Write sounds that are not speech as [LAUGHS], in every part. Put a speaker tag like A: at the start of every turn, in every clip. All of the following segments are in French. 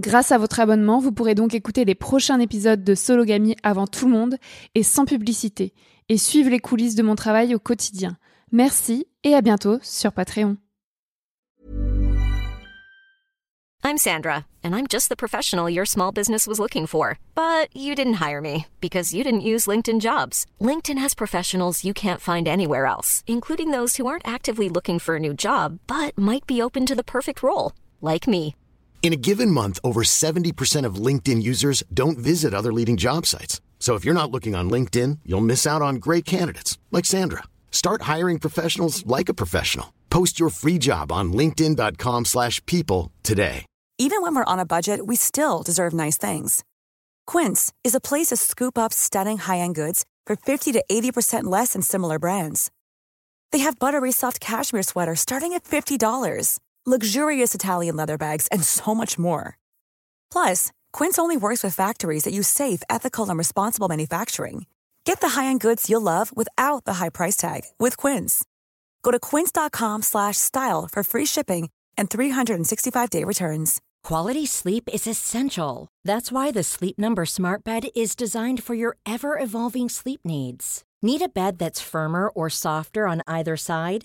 A: Grâce à votre abonnement, vous pourrez donc écouter les prochains épisodes de Sologamy avant tout le monde et sans publicité, et suivre les coulisses de mon travail au quotidien. Merci et à bientôt sur Patreon.
B: I'm Sandra, and I'm just the professional your small business was looking for. But you didn't hire me because you didn't use LinkedIn jobs. LinkedIn has professionals you can't find anywhere else, including those who aren't actively looking for a new job but might be open to the perfect role, like me.
C: In a given month, over 70% of LinkedIn users don't visit other leading job sites. So if you're not looking on LinkedIn, you'll miss out on great candidates like Sandra. Start hiring professionals like a professional. Post your free job on linkedin.com/people today.
D: Even when we're on a budget, we still deserve nice things. Quince is a place to scoop up stunning high-end goods for 50 to 80% less than similar brands. They have buttery soft cashmere sweaters starting at $50, luxurious Italian leather bags, and so much more. Plus, Quince only works with factories that use safe, ethical, and responsible manufacturing. Get the high-end goods you'll love without the high price tag with Quince. Go to quince.com slash style for free shipping and 365-day returns.
E: Quality sleep is essential. That's why the Sleep Number Smart Bed is designed for your ever evolving sleep needs. Need a bed that's firmer or softer on either side?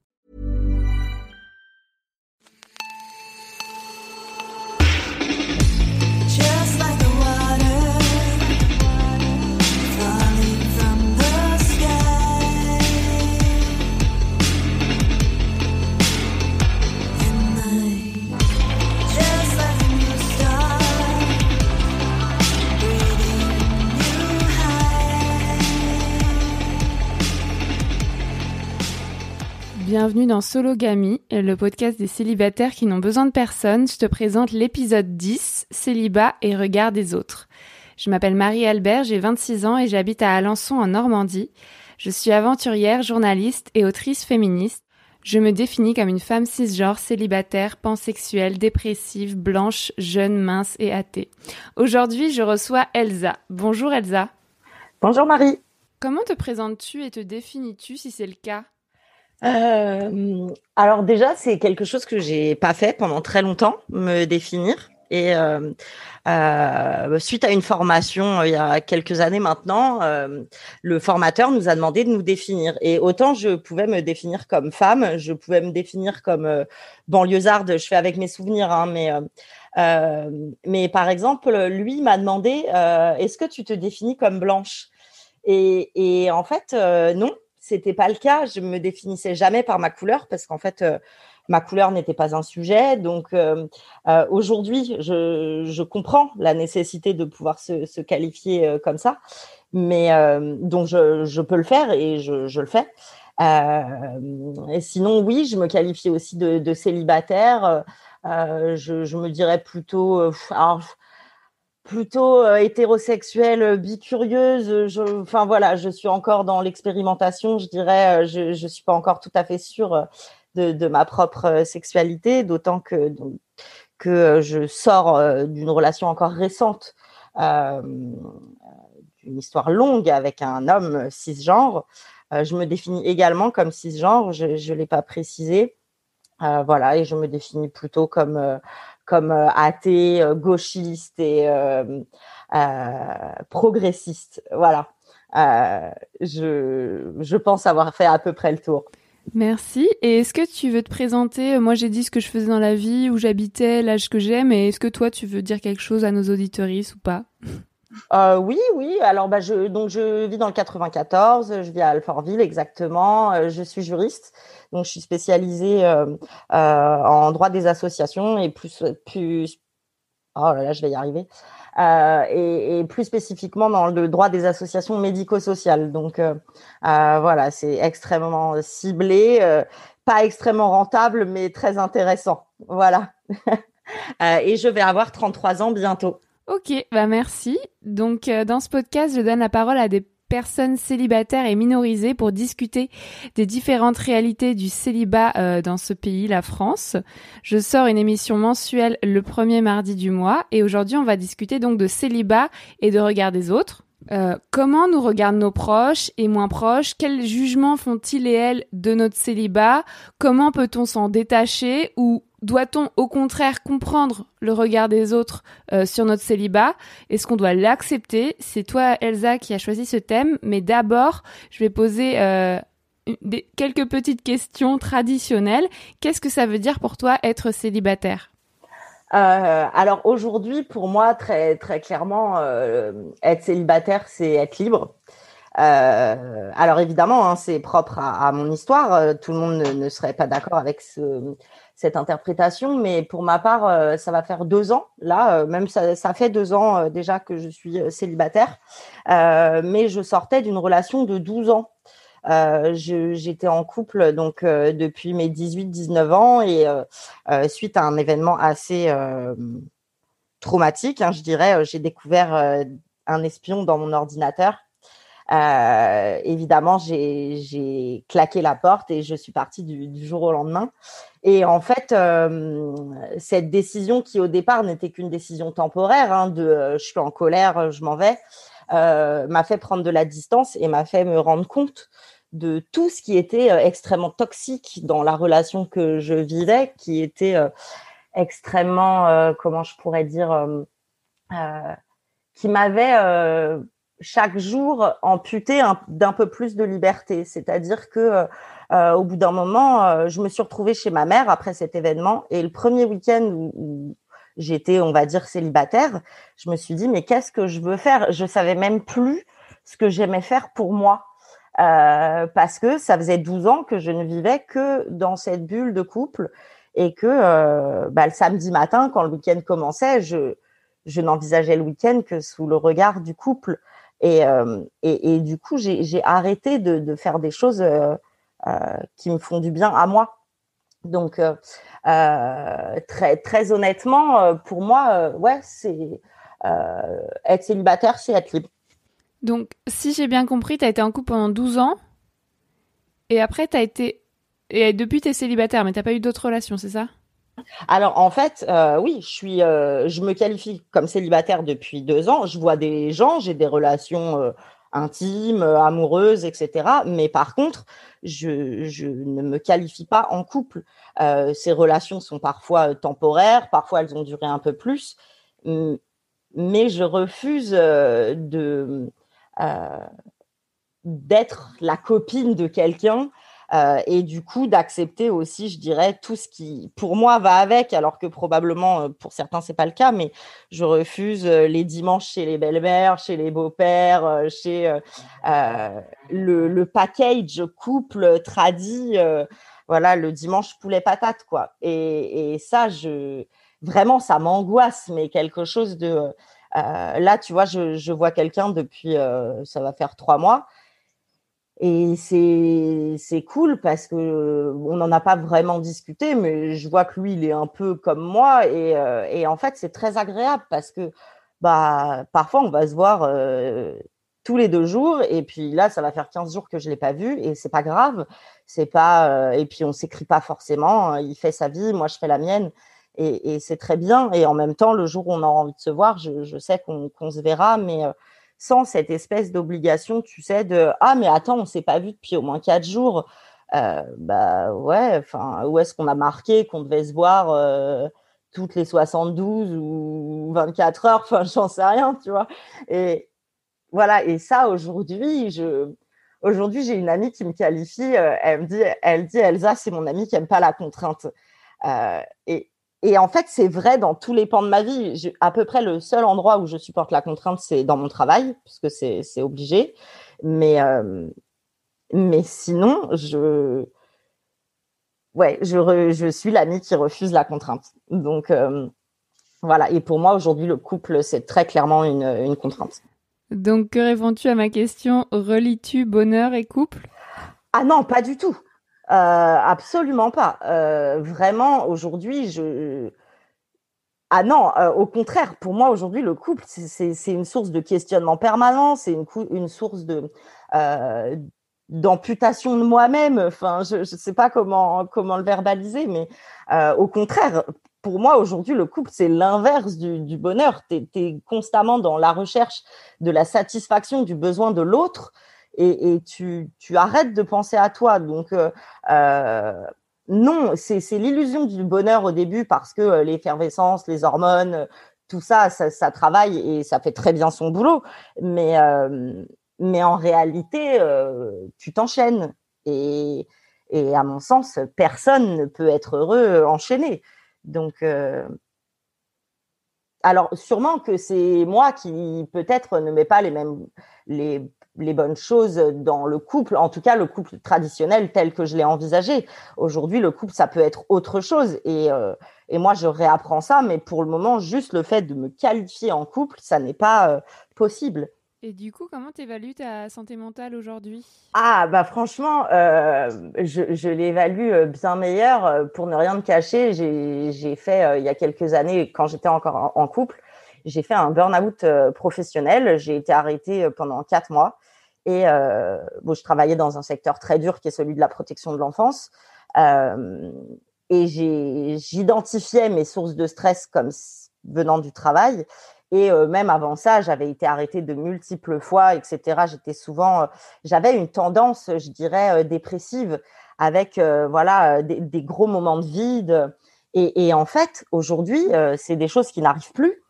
A: Bienvenue dans Sologamy, le podcast des célibataires qui n'ont besoin de personne. Je te présente l'épisode 10, Célibat et regard des autres. Je m'appelle Marie-Albert, j'ai 26 ans et j'habite à Alençon en Normandie. Je suis aventurière, journaliste et autrice féministe. Je me définis comme une femme cisgenre, célibataire, pansexuelle, dépressive, blanche, jeune, mince et athée. Aujourd'hui, je reçois Elsa. Bonjour Elsa.
F: Bonjour Marie.
A: Comment te présentes-tu et te définis-tu si c'est le cas?
F: Euh, alors déjà, c'est quelque chose que j'ai pas fait pendant très longtemps, me définir. Et euh, euh, suite à une formation euh, il y a quelques années maintenant, euh, le formateur nous a demandé de nous définir. Et autant je pouvais me définir comme femme, je pouvais me définir comme banlieusarde, je fais avec mes souvenirs, hein, mais mais par exemple, lui m'a demandé est-ce que tu te définis comme blanche? Et, en fait, non, c'était pas le cas. Je me définissais jamais par ma couleur parce qu'en fait, euh, ma couleur n'était pas un sujet. Donc euh, euh, aujourd'hui, je, je comprends la nécessité de pouvoir se, qualifier comme ça, mais donc je, je peux le faire et je, je le fais. Et sinon, oui, je me qualifie aussi de, célibataire. Je, me dirais plutôt, alors, plutôt euh, hétérosexuelle, euh, bicurieuse. Je, enfin voilà, je suis encore dans l'expérimentation. Je dirais, euh, je je suis pas encore tout à fait sûre euh, de, ma propre euh, sexualité, d'autant que que euh, je sors euh, d'une relation encore récente. Euh, une histoire longue avec un homme cisgenre. Euh, je me définis également comme cisgenre, je ne l'ai pas précisé. Euh, voilà, et je me définis plutôt comme, euh, comme euh, athée, euh, gauchiste et euh, progressiste. Voilà. Je, je pense avoir fait à peu près le tour.
A: Merci. Et est-ce que tu veux te présenter? Moi, j'ai dit ce que je faisais dans la vie, où j'habitais, l'âge que j'ai, mais est-ce que toi, tu veux dire quelque chose à nos auditoristes ou pas?
F: Euh, oui, oui. Alors, bah, je, donc, je vis dans le 94. Je vis à Alfortville, exactement. Euh, je suis juriste. Donc, je suis spécialisée euh, en droit des associations et plus, plus. Oh là là, je vais y arriver. Et, plus spécifiquement dans le droit des associations médico-sociales. Donc, voilà, c'est extrêmement ciblé, pas extrêmement rentable, mais très intéressant. Voilà. [LAUGHS] Et je vais avoir 33 ans bientôt.
A: Ok, bah merci. Donc, euh, dans ce podcast, je donne la parole à des personnes célibataires et minorisées pour discuter des différentes réalités du célibat euh, dans ce pays, la France. Je sors une émission mensuelle le premier mardi du mois et aujourd'hui, on va discuter donc de célibat et de regard des autres. Euh, comment nous regardent nos proches et moins proches? Quels jugements font-ils et elles de notre célibat? Comment peut-on s'en détacher ou doit-on au contraire comprendre le regard des autres euh, sur notre célibat? Est-ce qu'on doit l'accepter? C'est toi, Elsa, qui a choisi ce thème, mais d'abord, je vais poser euh, quelques petites questions traditionnelles. Qu'est-ce que ça veut dire pour toi être célibataire?
F: Euh, alors aujourd'hui, pour moi, très très clairement, être célibataire, c'est être libre. Alors évidemment, hein, c'est propre à, mon histoire. Tout le monde ne serait pas d'accord avec ce, cette interprétation, mais pour ma part, euh, ça va faire deux ans. Là, euh, même ça, ça fait deux ans euh, déjà que je suis célibataire, mais je sortais d'une relation de 12 ans. J'étais en couple donc depuis mes 18-19 ans et suite à un événement assez traumatique, hein, je dirais, j'ai découvert un espion dans mon ordinateur. Évidemment, j'ai claqué la porte et je suis partie du jour au lendemain. Et en fait, cette décision qui au départ n'était qu'une décision temporaire, hein, de je suis en colère, je m'en vais, m'a fait prendre de la distance et m'a fait me rendre compte de tout ce qui était extrêmement toxique dans la relation que je vivais, qui était extrêmement, comment je pourrais dire, qui m'avait chaque jour amputé un- d'un peu plus de liberté. C'est-à-dire que euh, euh, au bout d'un moment, euh, je me suis retrouvée chez ma mère après cet événement et le premier week-end où, où j'étais, on va dire, célibataire, je me suis dit mais qu'est-ce que je veux faire? Je savais même plus ce que j'aimais faire pour moi. Euh, parce que ça faisait 12 ans que je ne vivais que dans cette bulle de couple et que euh, bah, le samedi matin, quand le week-end commençait, je, je n'envisageais le week-end que sous le regard du couple. Et, euh, et, et du coup, j'ai arrêté de, de faire des choses euh, euh, qui me font du bien à moi. Donc, très, très honnêtement, pour moi, ouais, c'est être célibataire, c'est être libre.
A: Donc, si j'ai bien compris, tu as été en couple pendant 12 ans et après, tu as été. Et depuis, tu es célibataire, mais t'as pas eu d'autres relations, c'est ça?
F: Alors en fait, euh, oui, je suis, euh, je me qualifie comme célibataire depuis deux ans. Je vois des gens, j'ai des relations euh, intimes, amoureuses, etc. Mais par contre, je, je ne me qualifie pas en couple. Ces relations sont parfois temporaires, parfois elles ont duré un peu plus, mais je refuse de d'être la copine de quelqu'un euh, et du coup d'accepter aussi, je dirais, tout ce qui, pour moi, va avec, alors que probablement euh, pour certains c'est pas le cas, mais je refuse euh, les dimanches chez les belles-mères, chez les beaux-pères, chez le, package couple tradit, voilà, le dimanche poulet patate quoi. Et, ça, je vraiment, ça m'angoisse, mais quelque chose de là, tu vois, je, vois quelqu'un depuis, ça va faire trois mois. Et c'est c'est cool parce que on n'en a pas vraiment discuté, mais je vois que lui, il est un peu comme moi. Et, euh, et en fait, c'est très agréable parce que bah, parfois, on va se voir euh, tous les deux jours. Et puis là, ça va faire 15 jours que je l'ai pas vu. Et c'est pas grave. C'est pas, euh, et puis, on s'écrit pas forcément. Il fait sa vie, moi, je fais la mienne. Et, et c'est très bien. Et en même temps, le jour où on aura envie de se voir, je, je sais qu'on qu'on se verra. Mais euh, sans cette espèce d'obligation, tu sais, de ah mais attends, on s'est pas vu depuis au moins quatre jours. Euh, bah ouais, enfin où est-ce qu'on a marqué qu'on devait se voir euh, toutes les 72 ou 24 heures, enfin j'en sais rien, tu vois. Et voilà, et ça aujourd'hui, je aujourd'hui j'ai une amie qui me qualifie, euh, elle me dit, elle dit Elsa, c'est mon amie qui aime pas la contrainte. Et et en fait, c'est vrai dans tous les pans de ma vie. Je- à peu près le seul endroit où je supporte la contrainte, c'est dans mon travail, puisque c'est c'est obligé. Mais euh, mais sinon, je ouais, je re- je suis l'amie qui refuse la contrainte. Donc euh, voilà. Et pour moi, aujourd'hui, le couple, c'est très clairement une une contrainte.
A: Donc, que réponds-tu à ma question? Relis-tu bonheur et couple?
F: Ah non, pas du tout. Euh, absolument pas. Euh, vraiment, aujourd'hui, je. Ah non, euh, au contraire, pour moi, aujourd'hui, le couple, c'est- une source de questionnement permanent, c'est une, source d'amputation de moi-même. Enfin, je ne sais pas comment, le verbaliser, mais au contraire, pour moi, aujourd'hui, le couple, c'est l'inverse du bonheur. Tu es, constamment dans la recherche de la satisfaction du besoin de l'autre et, tu, arrêtes de penser à toi. Donc, euh, euh, non, c'est l'illusion du bonheur au début parce que euh, l'effervescence, les hormones, tout ça, ça, travaille et ça fait très bien son boulot. Mais, mais en réalité, tu t'enchaînes. Et, à mon sens, personne ne peut être heureux enchaîné. Donc, alors sûrement que c'est moi qui peut-être ne mets pas les mêmes les, les bonnes choses dans le couple, en tout cas le couple traditionnel tel que je l'ai envisagé. Aujourd'hui, le couple, ça peut être autre chose et, euh, et moi, je réapprends ça, mais pour le moment, juste le fait de me qualifier en couple, ça n'est pas euh, possible.
A: Et du coup, comment t'évalues ta santé mentale aujourd'hui?
F: Ah bah franchement, euh, je, je l'évalue bien meilleur. Euh, Pour ne rien te cacher, j'ai j'ai fait il y a quelques années, quand j'étais encore en, en couple, j'ai fait un burn-out euh, professionnel. J'ai été arrêtée euh, pendant quatre mois et euh, bon, je travaillais dans un secteur très dur qui est celui de la protection de l'enfance. Et j'identifiais mes sources de stress comme venant du travail. Et même avant ça, j'avais été arrêtée de multiples fois, etc. J'étais souvent, j'avais une tendance, je dirais, dépressive, avec voilà des, gros moments de vide. Et, en fait, aujourd'hui, c'est des choses qui n'arrivent plus.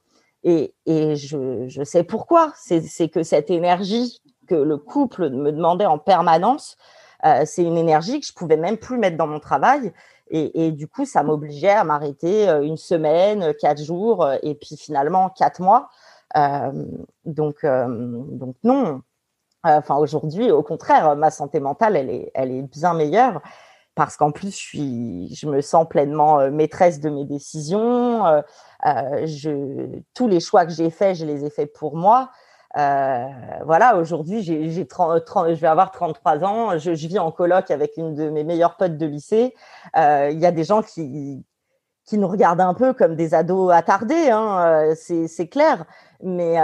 F: Et, et je, je sais pourquoi. C'est que cette énergie que le couple me demandait en permanence, euh, c'est une énergie que je pouvais même plus mettre dans mon travail. Et, et du coup, ça m'obligeait à m'arrêter euh, une semaine, euh, quatre jours, euh, et puis finalement quatre mois. Euh, donc, euh, donc non. Enfin, aujourd'hui, au contraire, ma santé mentale, elle est, elle est bien meilleure parce qu'en plus, je me sens pleinement euh, maîtresse de mes décisions. Euh, euh, tous les choix que j'ai faits, je les ai faits pour moi. Voilà, aujourd'hui, j'ai, j'ai 30, 30 je vais avoir 33 ans. Je, vis en coloc avec une de mes meilleures potes de lycée. Il y a des gens qui, nous regardent un peu comme des ados attardés, hein, c'est, c'est clair. Mais,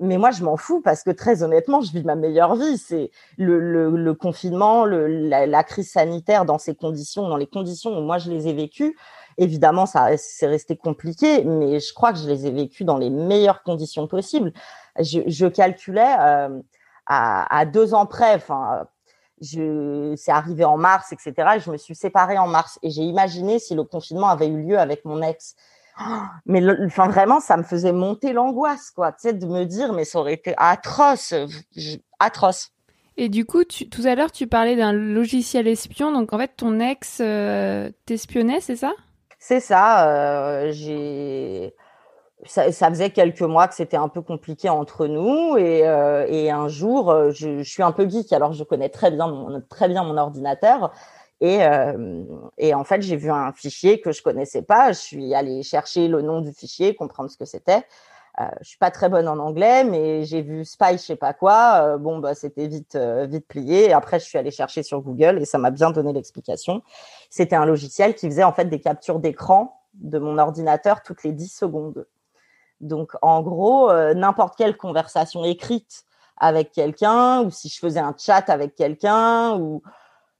F: mais moi, je m'en fous parce que très honnêtement, je vis ma meilleure vie. C'est le, le, le confinement, le, la, la crise sanitaire dans ces conditions, dans les conditions où moi je les ai vécues. Évidemment, ça c'est resté compliqué, mais je crois que je les ai vécues dans les meilleures conditions possibles. Je, je calculais euh, à, à deux ans près, enfin, c'est arrivé en mars, etc. Et je me suis séparée en mars et j'ai imaginé si le confinement avait eu lieu avec mon ex. Mais le- enfin vraiment, ça me faisait monter l'angoisse, quoi, tu sais, de me dire, mais ça aurait été atroce, je- atroce.
A: Et du coup, tu- tout à l'heure, tu parlais d'un logiciel espion. Donc, en fait, ton ex euh, t'espionnait, c'est ça?
F: C'est ça. euh, j'ai ça, ça faisait quelques mois que c'était un peu compliqué entre nous et, euh, et un jour, euh, je, je suis un peu geek, alors je connais très bien mon, très bien mon ordinateur. Et, euh, et en fait, j'ai vu un fichier que je connaissais pas. Je suis allée chercher le nom du fichier, comprendre ce que c'était. Euh, je suis pas très bonne en anglais, mais j'ai vu spy, je sais pas quoi. Euh, bon, bah, c'était vite, euh, vite plié. Après, je suis allée chercher sur Google et ça m'a bien donné l'explication. C'était un logiciel qui faisait en fait des captures d'écran de mon ordinateur toutes les 10 secondes. Donc, en gros, n'importe quelle conversation écrite avec quelqu'un, ou si je faisais un chat avec quelqu'un, ou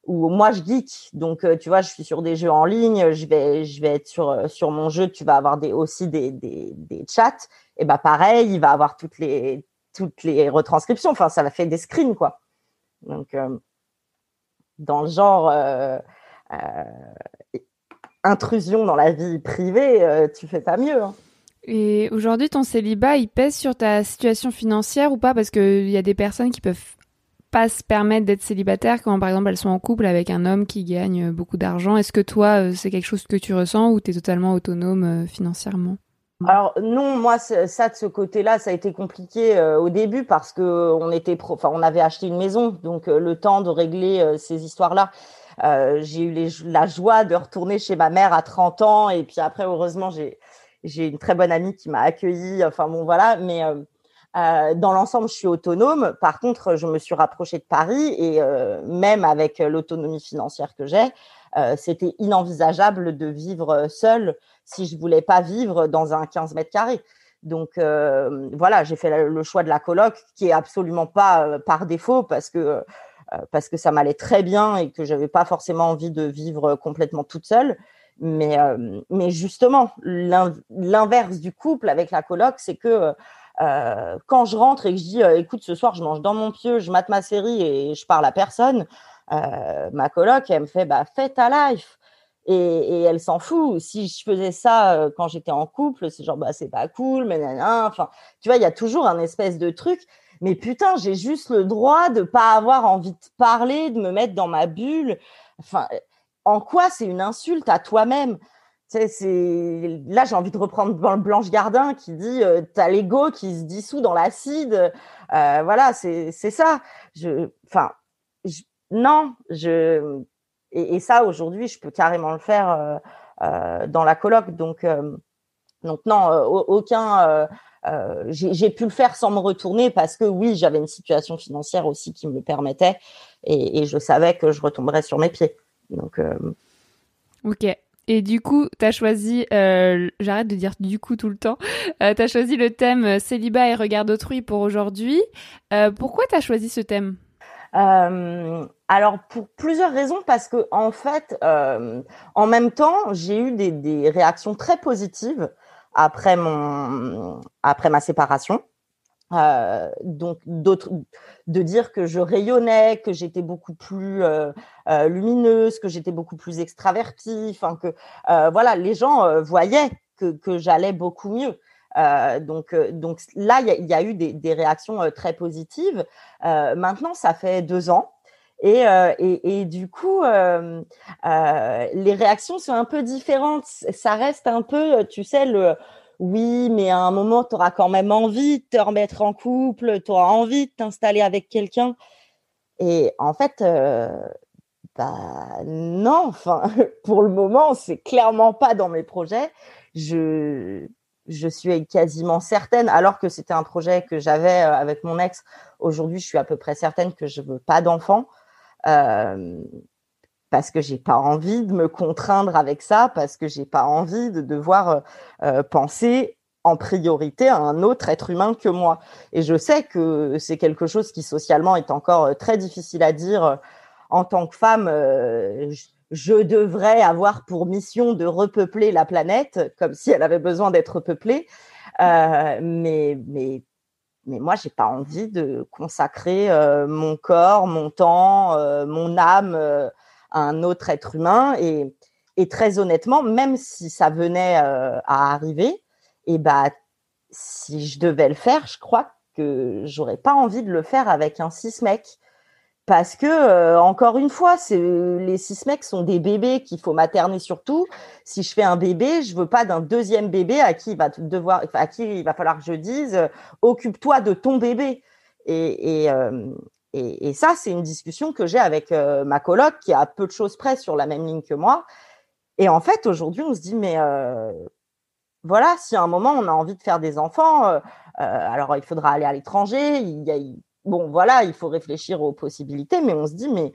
F: où moi je geek. Donc, euh, tu vois, je suis sur des jeux en ligne, je vais, je vais être sur, euh, sur mon jeu, tu vas avoir aussi des, des, des chats. Et bah pareil, il va avoir toutes les, toutes les retranscriptions. Enfin, ça va faire des screens, quoi. Donc, euh, dans le genre intrusion dans la vie privée, tu fais pas mieux. hein.
A: Et aujourd'hui, ton célibat, il pèse sur ta situation financière ou pas? Parce qu'il y a des personnes qui peuvent pas se permettre d'être célibataires quand, par exemple, elles sont en couple avec un homme qui gagne beaucoup d'argent. Est-ce que toi, euh, c'est quelque chose que tu ressens ou tu es totalement autonome euh, financièrement?
F: Alors non, moi ça de ce côté-là, ça a été compliqué euh, au début parce que on était, pro- enfin on avait acheté une maison, donc euh, le temps de régler euh, ces histoires-là. euh, j'ai eu la joie de retourner chez ma mère à 30 ans et puis après heureusement j'ai j'ai une très bonne amie qui m'a accueillie. Enfin bon voilà, mais euh, dans l'ensemble je suis autonome. Par contre, je me suis rapprochée de Paris et euh, même avec l'autonomie financière que j'ai, euh, c'était inenvisageable de vivre seule si je voulais pas vivre dans un 15 mètres carrés. Donc euh, voilà, j'ai fait le- choix de la coloc, qui est absolument pas euh, par défaut parce que parce que ça m'allait très bien et que j'avais pas forcément envie de vivre complètement toute seule. Mais mais justement, l'in- l'inverse du couple avec la coloc, c'est que euh, quand je rentre et que je dis euh, écoute ce soir je mange dans mon pieu, je mate ma série et je parle à personne, euh, ma coloc elle me fait bah fais ta life et, et elle s'en fout. Si je faisais ça quand j'étais en couple, c'est genre bah c'est pas cool, mais nanana. Enfin, tu vois, il y a toujours un espèce de truc. Mais putain, j'ai juste le droit de pas avoir envie de parler, de me mettre dans ma bulle. Enfin, en quoi c'est une insulte à toi-même? C'est là j'ai envie de reprendre Blan- Blanche Gardin qui dit euh, t'as l'ego qui se dissout dans l'acide. Euh, voilà, c'est ça. Je, enfin, non, et, ça aujourd'hui je peux carrément le faire euh, euh, dans la coloc. Donc non, au- aucun. j'ai pu le faire sans me retourner parce que oui, j'avais une situation financière aussi qui me le permettait et, et je savais que je retomberais sur mes pieds. Donc
A: Ok. Et du coup, t'as choisi, euh, j'arrête de dire du coup tout le temps, euh, t'as choisi le thème euh, célibat et regard d'autrui pour aujourd'hui. Euh, pourquoi t'as choisi ce thème?
F: Euh, alors pour plusieurs raisons parce que en fait en même temps j'ai eu des, des réactions très positives après mon après ma séparation Euh, donc d'autres de dire que je rayonnais que j'étais beaucoup plus euh, euh, lumineuse que j'étais beaucoup plus extravertie enfin que voilà les gens voyaient que que j'allais beaucoup mieux donc donc là il y a, eu des, réactions très positives maintenant, ça fait deux ans. Et, et, du coup, les réactions sont un peu différentes. Ça reste un peu, tu sais, le oui, mais à un moment, tu auras quand même envie de te remettre en couple, tu auras envie de t'installer avec quelqu'un. Et en fait, euh, bah non, enfin, [LAUGHS] pour le moment, c'est clairement pas dans mes projets. Je, je suis quasiment certaine, alors que c'était un projet que j'avais euh, avec mon ex. Aujourd'hui, je suis à peu près certaine que je veux pas d'enfant. Euh, parce que j'ai pas envie de me contraindre avec ça, parce que j'ai pas envie de devoir euh, euh, penser en priorité à un autre être humain que moi. Et je sais que c'est quelque chose qui socialement est encore euh, très difficile à dire en tant que femme. je, devrais avoir pour mission de repeupler la planète, comme si elle avait besoin d'être peuplée. Euh, mais, mais, mais moi, j'ai pas envie de consacrer mon corps, mon temps, mon âme un autre être humain. Et, et très honnêtement, même si ça venait euh, à arriver, et bah, si je devais le faire, je crois que j'aurais pas envie de le faire avec un cis mec. Parce que, euh, encore une fois, c'est les six mecs sont des bébés qu'il faut materner surtout. Si je fais un bébé, je veux pas d'un deuxième bébé à qui il va devoir, à qui il va falloir que je dise, euh, occupe-toi de ton bébé. Et, et, et, ça, c'est une discussion que j'ai avec euh, ma coloc qui a peu de choses près sur la même ligne que moi. Et en fait, aujourd'hui, on se dit, mais euh, voilà, si à un moment on a envie de faire des enfants, euh, alors il faudra aller à l'étranger. Il bon, voilà, il faut réfléchir aux possibilités, mais on se dit, mais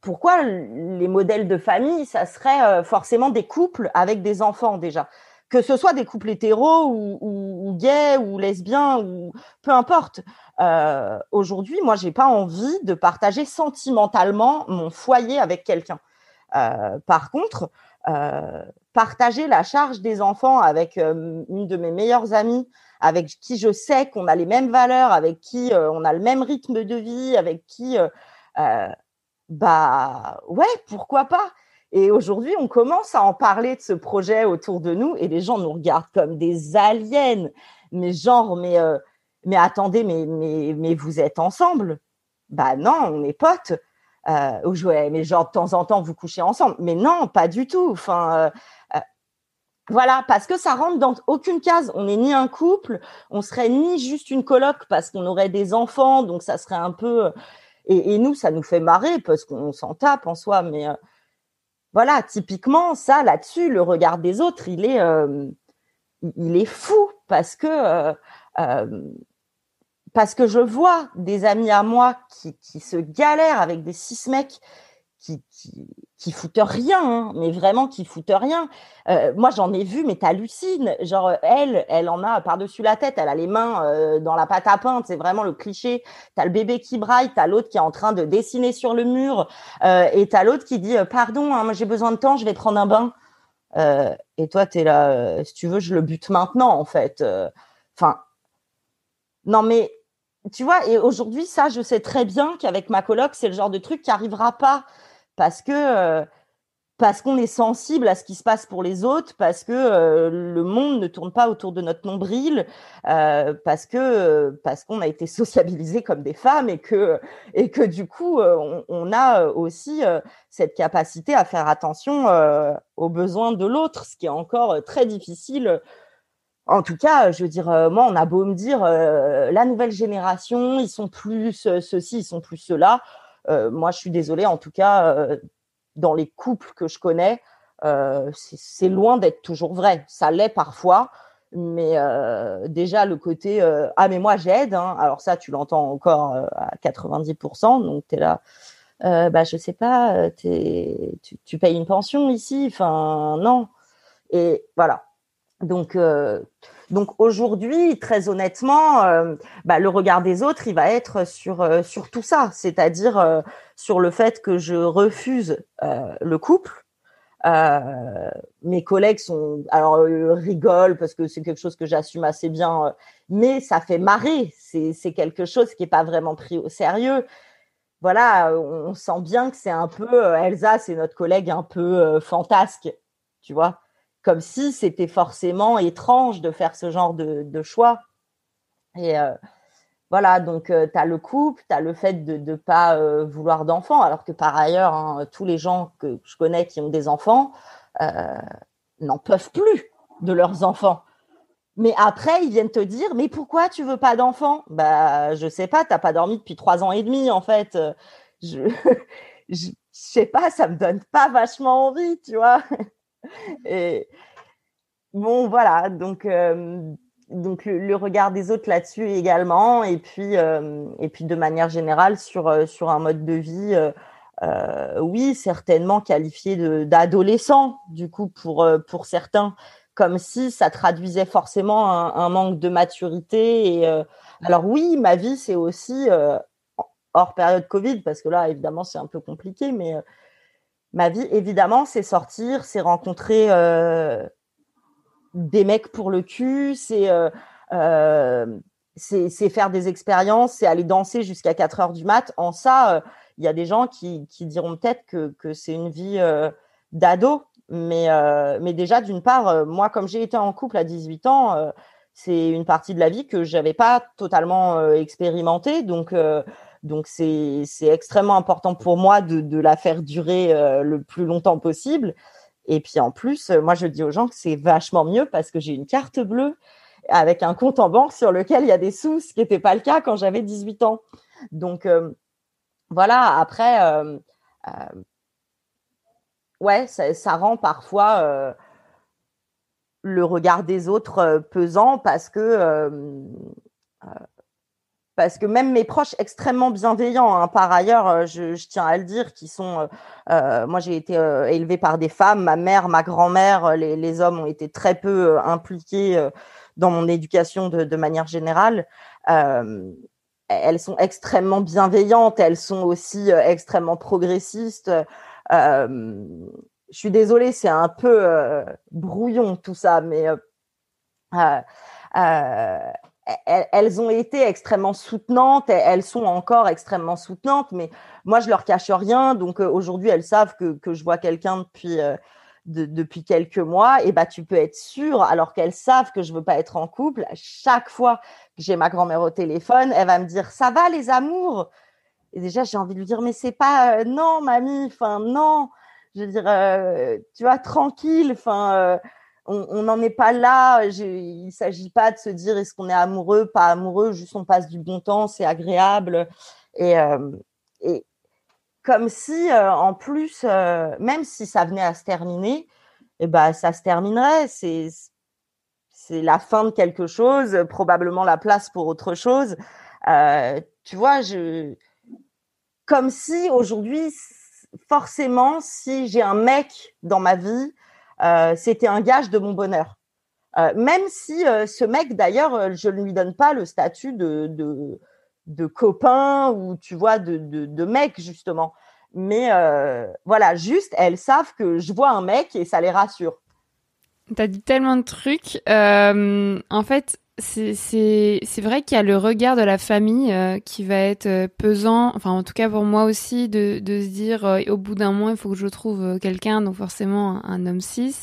F: pourquoi les modèles de famille, ça serait forcément des couples avec des enfants déjà? Que ce soit des couples hétéros ou, ou, ou gays ou lesbiens ou peu importe. Euh, Aujourd'hui, moi, j'ai pas envie de partager sentimentalement mon foyer avec quelqu'un. Euh, par contre, euh, partager la charge des enfants avec une de mes meilleures amies, avec qui je sais qu'on a les mêmes valeurs, avec qui on a le même rythme de vie, avec qui, bah ouais, pourquoi pas? Et aujourd'hui, on commence à en parler de ce projet autour de nous et les gens nous regardent comme des aliens. Mais genre, mais euh, mais attendez, mais mais mais vous êtes ensemble? Bah non, on est potes. Euh, ou ouais, mais genre de temps en temps vous couchez ensemble. Mais non, pas du tout. Enfin, euh, euh, voilà, parce que ça rentre dans aucune case. On n'est ni un couple, on serait ni juste une coloc parce qu'on aurait des enfants, donc ça serait un peu. euh, Et, et nous, ça nous fait marrer parce qu'on s'en tape en soi. Mais euh, voilà, typiquement, ça là-dessus, le regard des autres, il est, euh, il- est fou parce que. euh, euh, parce que je vois des amis à moi qui, qui se galèrent avec des six mecs qui, qui, qui foutent rien, hein, mais vraiment qui foutent rien. Euh, moi, j'en ai vu, mais t'hallucines. Genre, elle, elle en a par-dessus la tête, elle a les mains euh, dans la pâte à pain, c'est vraiment le cliché. T'as le bébé qui braille, t'as l'autre qui est en train de dessiner sur le mur, euh, et t'as l'autre qui dit Pardon, hein, moi j'ai besoin de temps, je vais prendre un bain. Et toi, t'es là, si tu veux, je le bute maintenant, en fait. Enfin, non, mais tu vois, et aujourd'hui, ça, je sais très bien qu'avec ma coloc, c'est le genre de truc qui arrivera pas parce que euh, parce qu'on est sensible à ce qui se passe pour les autres, parce que euh, le monde ne tourne pas autour de notre nombril, euh, parce que parce qu'on a été [LAUGHS] sociabilisés comme des femmes et que et que du coup, on, a aussi cette capacité à faire attention aux besoins de l'autre, ce qui est encore très difficile en tout cas, je veux dire, moi, on a beau me dire, la nouvelle génération, ils sont plus ceci, ils sont plus cela. Euh, moi, je suis désolée, en tout cas, euh, dans les couples que je connais, euh, c'est loin d'être toujours vrai. Ça l'est parfois, mais déjà le côté ah mais moi j'aide. Hein, alors ça, tu l'entends encore à 90%, donc tu es là. Bah je sais pas, tu, tu payes une pension ici, enfin non. Et voilà. Donc, donc aujourd'hui, très honnêtement, euh, bah, le regard des autres, il va être sur euh, sur tout ça, c'est-à-dire euh, sur le fait que je refuse le couple. Mes collègues sont alors rigolent parce que c'est quelque chose que j'assume assez bien, mais ça fait marrer. C'est quelque chose qui est pas vraiment pris au sérieux. Voilà, on, sent bien que c'est un peu Elsa, c'est notre collègue un peu fantasque, tu vois comme si c'était forcément étrange de faire ce genre de, choix. Et euh, voilà, donc euh, tu as le couple, tu as le fait de ne pas euh, vouloir d'enfants, alors que par ailleurs, hein, tous les gens que je connais qui ont des enfants n'en peuvent plus de leurs enfants. Mais après, ils viennent te dire, mais pourquoi tu veux pas d'enfants? Bah, je sais pas, t'as pas dormi depuis trois ans et demi, en fait. Je, [LAUGHS] je, je sais pas, ça me donne pas vachement envie, tu vois. [LAUGHS] Et bon, voilà, donc, donc le, regard des autres là-dessus également, et puis, et puis de manière générale sur, sur un mode de vie, oui, certainement qualifié d'adolescent, du coup, pour, pour certains, comme si ça traduisait forcément un, un manque de maturité. Et, alors oui, ma vie, c'est aussi, hors période Covid, parce que là, évidemment, c'est un peu compliqué, mais... Ma vie, évidemment, c'est sortir, c'est rencontrer euh, des mecs pour le cul, c'est euh, euh, c'est faire des expériences, c'est aller danser jusqu'à 4 heures du mat. En ça, il y a des gens qui, diront peut-être que, que c'est une vie d'ado. Mais, mais déjà, d'une part, moi, comme j'ai été en couple à 18 ans, c'est une partie de la vie que j'avais pas totalement expérimentée. Donc, donc c'est extrêmement important pour moi de, de la faire durer euh, le plus longtemps possible. Et puis en plus, euh, moi je dis aux gens que c'est vachement mieux parce que j'ai une carte bleue avec un compte en banque sur lequel il y a des sous, ce qui n'était pas le cas quand j'avais 18 ans. Donc euh, voilà, après, euh, ouais, ça, rend parfois le regard des autres pesant parce que parce que même mes proches extrêmement bienveillants, hein, par ailleurs, euh, je, tiens à le dire, qui sont, euh, euh, moi j'ai été élevée par des femmes, ma mère, ma grand-mère, les, hommes ont été très peu impliqués dans mon éducation de, manière générale. Elles sont extrêmement bienveillantes, elles sont aussi extrêmement progressistes. Je suis désolée, c'est un peu brouillon tout ça, mais elles, ont été extrêmement soutenantes, elles- sont encore extrêmement soutenantes, mais moi je leur cache rien. Donc euh, aujourd'hui, elles savent que, que je vois quelqu'un depuis euh, de- depuis quelques mois. Et bah tu peux être sûr, alors qu'elles savent que je veux pas être en couple, à chaque fois que j'ai ma grand-mère au téléphone, elle va me dire ça va les amours? Et déjà j'ai envie de lui dire mais c'est pas euh, non mamie, enfin non. Je veux dire, tu vois, tranquille, enfin. On n'en est pas là. Il ne s'agit pas de se dire est-ce qu'on est amoureux, pas amoureux, juste on passe du bon temps, c'est agréable. Et, euh, comme si, euh, en plus, euh, même si ça venait à se terminer, eh ben, ça se terminerait. C'est, c'est la fin de quelque chose, probablement la place pour autre chose. Tu vois, je, comme si aujourd'hui, forcément, si j'ai un mec dans ma vie, c'était un gage de mon bonheur. Euh, même si euh, ce mec, d'ailleurs, euh, je ne lui donne pas le statut de, de, copain ou, tu vois, de, de, mec, justement. Mais euh, voilà, juste, elles savent que je vois un mec et ça les rassure.
A: T'as dit tellement de trucs. Euh, en fait, c'est vrai qu'il y a le regard de la famille euh, qui va être euh, pesant. Enfin, en tout cas pour moi aussi, de de se dire euh, au bout d'un mois, il faut que je trouve euh, quelqu'un, donc forcément un, homme cis.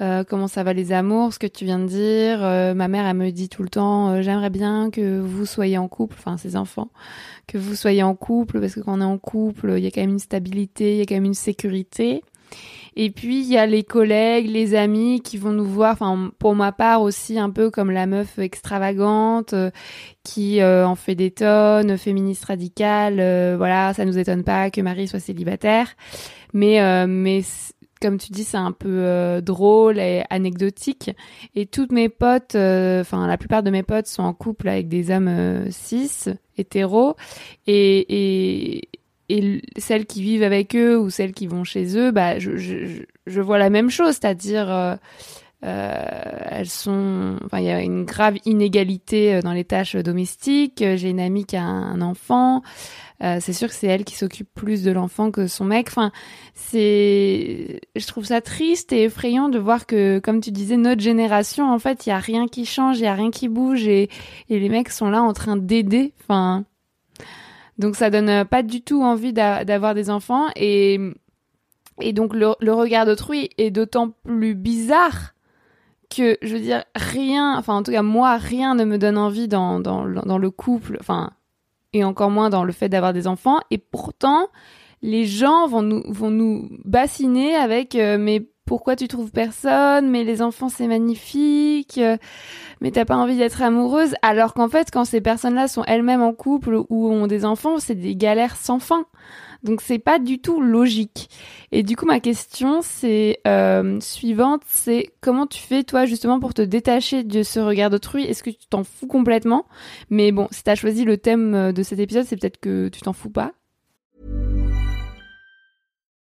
A: Euh, comment ça va les amours, ce que tu viens de dire. Euh, ma mère, elle me dit tout le temps, j'aimerais bien que vous soyez en couple, enfin ses enfants, que vous soyez en couple, parce que quand on est en couple, il y a quand même une stabilité, il y a quand même une sécurité. Et puis il y a les collègues, les amis qui vont nous voir, enfin pour ma part aussi un peu comme la meuf extravagante euh, qui euh, en fait des tonnes, féministe radicale, euh, voilà, ça nous étonne pas que Marie soit célibataire, mais mais comme tu dis, c'est un peu drôle et anecdotique. Et toutes mes potes, enfin la plupart de mes potes sont en couple avec des hommes cis, hétéros, et, et celles qui vivent avec eux ou celles qui vont chez eux, bah, je, je, vois la même chose, c'est-à-dire euh, euh, elles sont, enfin il y a une grave inégalité euh, dans les tâches domestiques. J'ai une amie qui a un, enfant, c'est sûr que c'est elle qui s'occupe plus de l'enfant que son mec. Enfin, c'est, je trouve ça triste et effrayant de voir que, comme tu disais, notre génération, en fait, il y a rien qui change, il y a rien qui bouge et, et les mecs sont là en train d'aider. Enfin, donc ça donne euh, pas du tout envie d'a- d'avoir des enfants. Et donc le, regard d'autrui est d'autant plus bizarre que je veux dire rien, enfin en tout cas moi rien ne me donne envie dans le- couple, enfin et encore moins dans le fait d'avoir des enfants. Et pourtant les gens vont nous vont bassiner avec euh, mais pourquoi tu trouves personne mais les enfants c'est magnifique euh, mais t'as pas envie d'être amoureuse. Alors qu'en fait quand ces personnes-là sont elles-mêmes en couple ou ont des enfants c'est des galères sans fin. Donc c'est pas du tout logique. Et du coup ma question c'est euh, suivante c'est comment tu fais toi justement pour te détacher de ce regard d'autrui? Est-ce que tu t'en fous complètement? Mais bon si t'as choisi le thème euh, de cet épisode c'est peut-être que tu t'en fous pas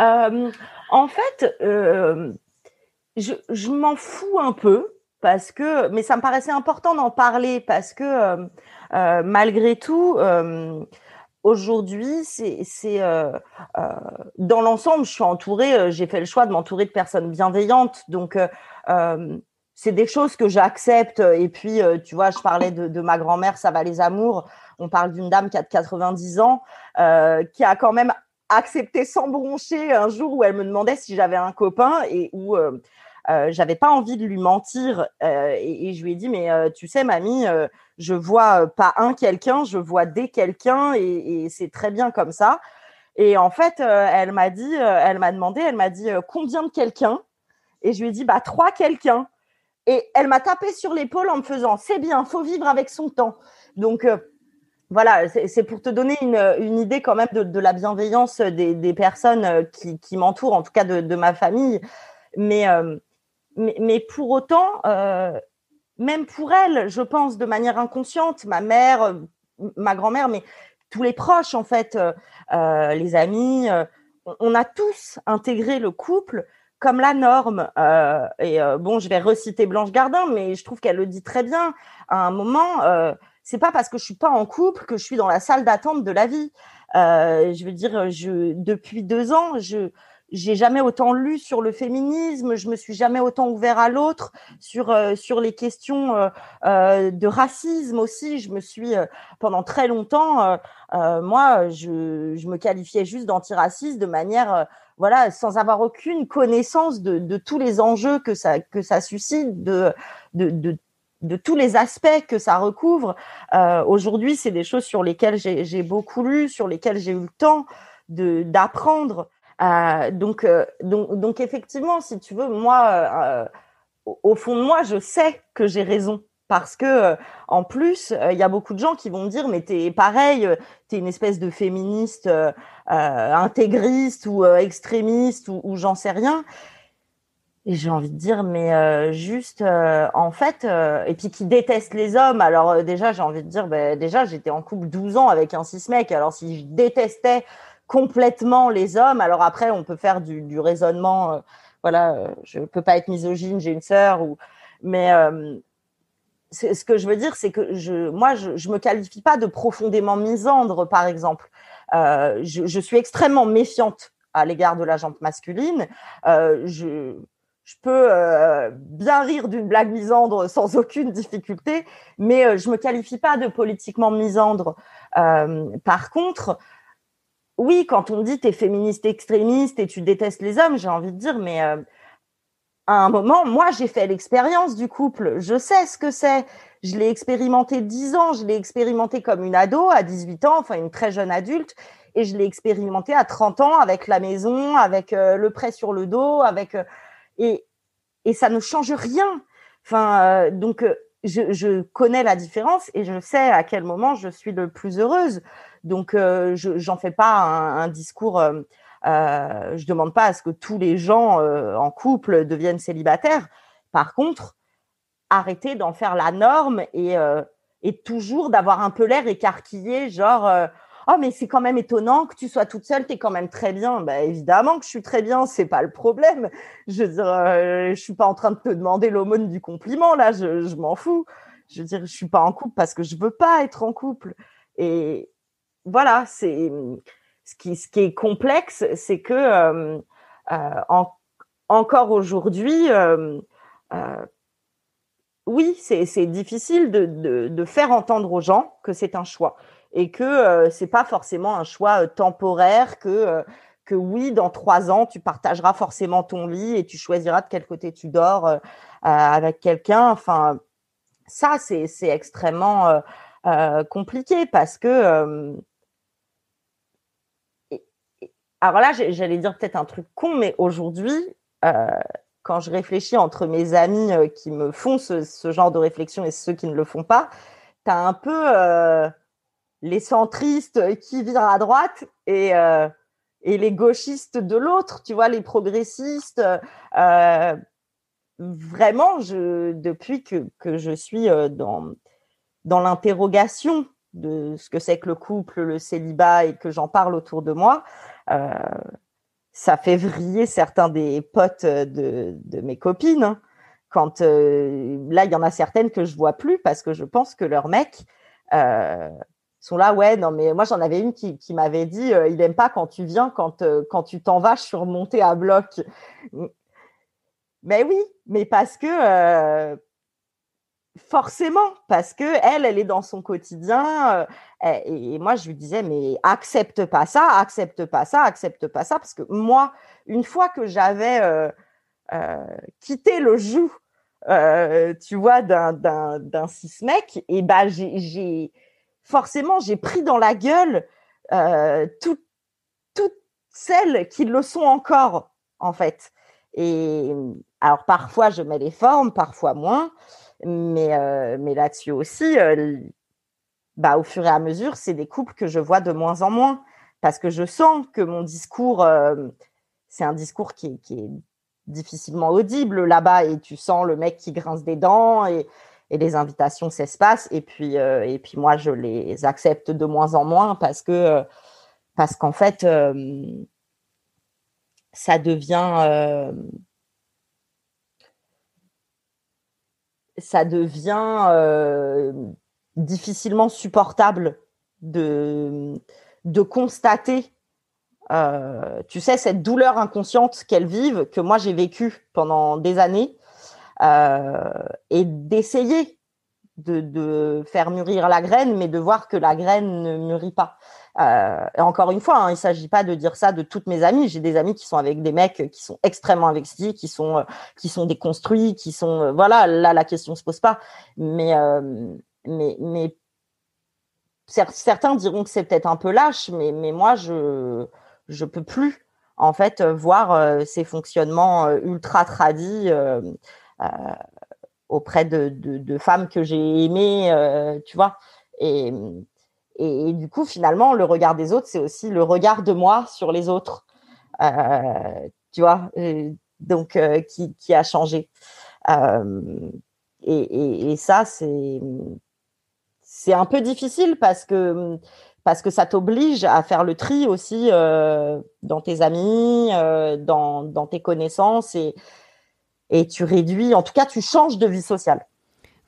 F: Euh, en fait, euh, je, m'en fous un peu parce que, mais ça me paraissait important d'en parler parce que euh, malgré tout, aujourd'hui, c'est, dans l'ensemble, je suis entourée. J'ai fait le choix de m'entourer de personnes bienveillantes, donc c'est des choses que j'accepte. Et puis, tu vois, je parlais de, ma grand-mère, ça va les amours. On parle d'une dame qui a 90 ans, qui a quand même accepté sans broncher un jour où elle me demandait si j'avais un copain et où euh, euh, j'avais pas envie de lui mentir. euh, et, je lui ai dit, mais euh, tu sais, mamie, euh, je vois pas un quelqu'un, je vois des quelqu'un et, et c'est très bien comme ça. Et en fait, elle m'a dit, elle m'a demandé, elle m'a dit combien de quelqu'un? Et je lui ai dit, bah trois quelqu'un. Et elle m'a tapé sur l'épaule en me faisant, c'est bien, faut vivre avec son temps. Donc voilà, c'est pour te donner une, une idée quand même de, de la bienveillance des, des personnes euh, qui, qui m'entourent, en tout cas de, de ma famille. Mais, euh, mais, mais pour autant, euh, même pour elle, je pense de manière inconsciente, ma mère, ma grand-mère, mais tous les proches en fait, les amis, on- a tous intégré le couple comme la norme. Et bon, je vais reciter Blanche Gardin, mais je trouve qu'elle le dit très bien. À un moment, c'est pas parce que je suis pas en couple que je suis dans la salle d'attente de la vie. Euh, je veux dire, je, depuis deux ans, je j'ai jamais autant lu sur le féminisme, je me suis jamais autant ouvert à l'autre sur euh, sur les questions euh, euh, de racisme aussi. Je me suis euh, pendant très longtemps, euh, euh, moi, je, je me qualifiais juste d'antiraciste de manière voilà, sans avoir aucune connaissance de, de tous les enjeux que ça que ça suscite, de de, de de tous les aspects que ça recouvre. Euh, Aujourd'hui, c'est des choses sur lesquelles j'ai beaucoup lu, sur lesquelles j'ai eu le temps d'apprendre. Euh, donc, euh, donc, donc effectivement, si tu veux, moi, au, fond de moi, je sais que j'ai raison. Parce que en plus, il y a beaucoup de gens qui vont me dire, mais t'es pareil, t'es une espèce de féministe intégriste ou extrémiste ou j'en sais rien. Et j'ai envie de dire, mais euh, juste, euh, en fait, euh, et puis qui déteste les hommes. Alors euh, déjà, j'ai envie de dire, ben, déjà, j'étais en couple 12 ans avec un cis mec. Alors si je détestais complètement les hommes, alors après, on peut faire du, du raisonnement. euh, voilà, euh, je peux pas être misogyne, j'ai une sœur. Ou... Mais ce que je veux dire, c'est que je, moi, je, je me qualifie pas de profondément misandre, par exemple. Je, je suis extrêmement méfiante à l'égard de la jambe masculine. Euh, je, je peux euh, bien rire d'une blague misandre sans aucune difficulté, mais euh, je me qualifie pas de politiquement misandre. Euh, par contre, oui, quand on me dit t'es féministe extrémiste et tu détestes les hommes, j'ai envie de dire, mais euh, à un moment, moi, j'ai fait l'expérience du couple. Je sais ce que c'est. Je l'ai expérimenté 10 ans. Je l'ai expérimenté comme une ado à 18 ans, enfin une très jeune adulte. Et je l'ai expérimenté à 30 ans avec la maison, avec le prêt sur le dos, avec et et ça ne change rien. Enfin, euh, donc euh, je, je connais la différence et je sais à quel moment je suis le plus heureuse. Donc euh, je j'en fais pas un, un discours. Euh, euh, je demande pas à ce que tous les gens euh, en couple deviennent célibataires. Par contre, arrêter d'en faire la norme et, euh, et toujours d'avoir un peu l'air écarquillé, genre oh mais c'est quand même étonnant que tu sois toute seule, tu es quand même très bien. Bah évidemment que je suis très bien, c'est pas le problème. Je veux euh, suis pas en train de te demander l'aumône du compliment là, je, m'en fous. Je veux je suis pas en couple parce que je veux pas être en couple. Et voilà, c'est ce qui, ce qui est complexe, c'est que euh, euh, en- encore aujourd'hui, oui, c'est difficile de, de faire entendre aux gens que c'est un choix et que euh, c'est pas forcément un choix euh, temporaire, que euh, que oui, dans trois ans, tu partageras forcément ton lit et tu choisiras de quel côté tu dors euh, avec quelqu'un. Enfin, ça, c'est c'est extrêmement compliqué parce que alors là, j'allais dire peut-être un truc con, mais aujourd'hui, quand je réfléchis entre mes amis qui me font ce, ce genre de réflexion et ceux qui ne le font pas, tu as un peu les centristes qui virent à droite et, euh, et les gauchistes de l'autre, tu vois, les progressistes. euh, vraiment, depuis que, que je suis euh, dans, dans l'interrogation de ce que c'est que le couple, le célibat et que j'en parle autour de moi, ça fait vriller certains des potes de, de mes copines. hein. Quand là, il y en a certaines que je vois plus parce que je pense que leurs mecs euh, sont là. Ouais, non, mais moi j'en avais une qui, m'avait dit, euh, il aime pas quand tu viens, quand euh, tu t'en vas, je suis remontée à bloc. Mais oui, mais parce que euh, forcément, parce que elle, elle est dans son quotidien. et, moi, je lui disais, mais accepte pas ça, accepte pas ça, accepte pas ça, parce que moi, une fois que j'avais quitté le joug, tu vois, d'un mec, et ben j'ai forcément j'ai pris dans la gueule euh, tout- toutes celles qui le sont encore, en fait. Et alors parfois je mets les formes, parfois moins, mais euh, là-dessus aussi, euh, bah au fur et à mesure, c'est des couples que je vois de moins en moins parce que je sens que mon discours, c'est un discours qui qui est difficilement audible là-bas et tu sens le mec qui grince des dents et, et les invitations s'espacent. Et puis euh, et puis moi je les accepte de moins en moins parce que euh, qu'en fait euh, ça devient ça devient difficilement supportable de, de constater, tu sais, cette douleur inconsciente qu'elles vivent, que moi j'ai vécue pendant des années, et d'essayer de, faire mûrir la graine, mais de voir que la graine ne mûrit pas. Euh, encore une fois, hein, il ne s'agit pas de dire ça de toutes mes amies. J'ai des amis qui sont avec des mecs qui sont extrêmement investis, qui sont, euh, qui sont déconstruits, qui sont. euh, voilà, là, la question ne se pose pas. Mais, euh, mais, mais cer- certains diront que c'est peut-être un peu lâche, mais, mais moi, je je peux plus, en fait, euh, voir euh, ces fonctionnements euh, ultra tradis. euh, euh, auprès de, de, de femmes que j'ai aimées, euh, tu vois. Et, et, du coup, finalement, le regard des autres, c'est aussi le regard de moi sur les autres, euh, tu vois, euh, donc euh, qui, qui a changé. Euh, et, et, et ça, c'est c'est un peu difficile parce que parce que ça t'oblige à faire le tri aussi euh, dans tes amis, euh, dans, dans tes connaissances et et tu réduis, en tout cas, tu changes de vie sociale.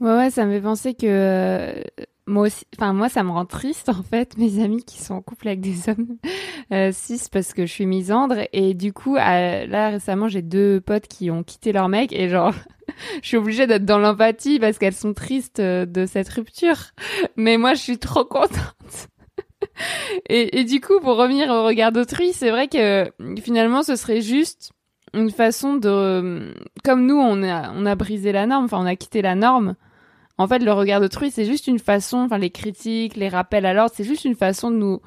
A: Ouais, ouais, ça me fait penser que euh, moi aussi, enfin moi, ça me rend triste en fait, mes amis qui sont en couple avec des hommes [LAUGHS] euh, cis parce que je suis misandre et du coup, à- là récemment, j'ai deux potes qui ont quitté leur mec et genre, [LAUGHS] je suis obligée d'être dans l'empathie parce qu'elles sont tristes euh, de cette rupture, [LAUGHS] mais moi, je suis trop contente. Et du coup, pour revenir au regard d'autrui, c'est vrai que finalement, ce serait juste une façon de, comme nous, on a, on a brisé la norme, enfin, on a quitté la norme. En fait, le regard d'autrui, c'est juste une façon, enfin, les critiques, les rappels à l'ordre, c'est juste une façon de nous,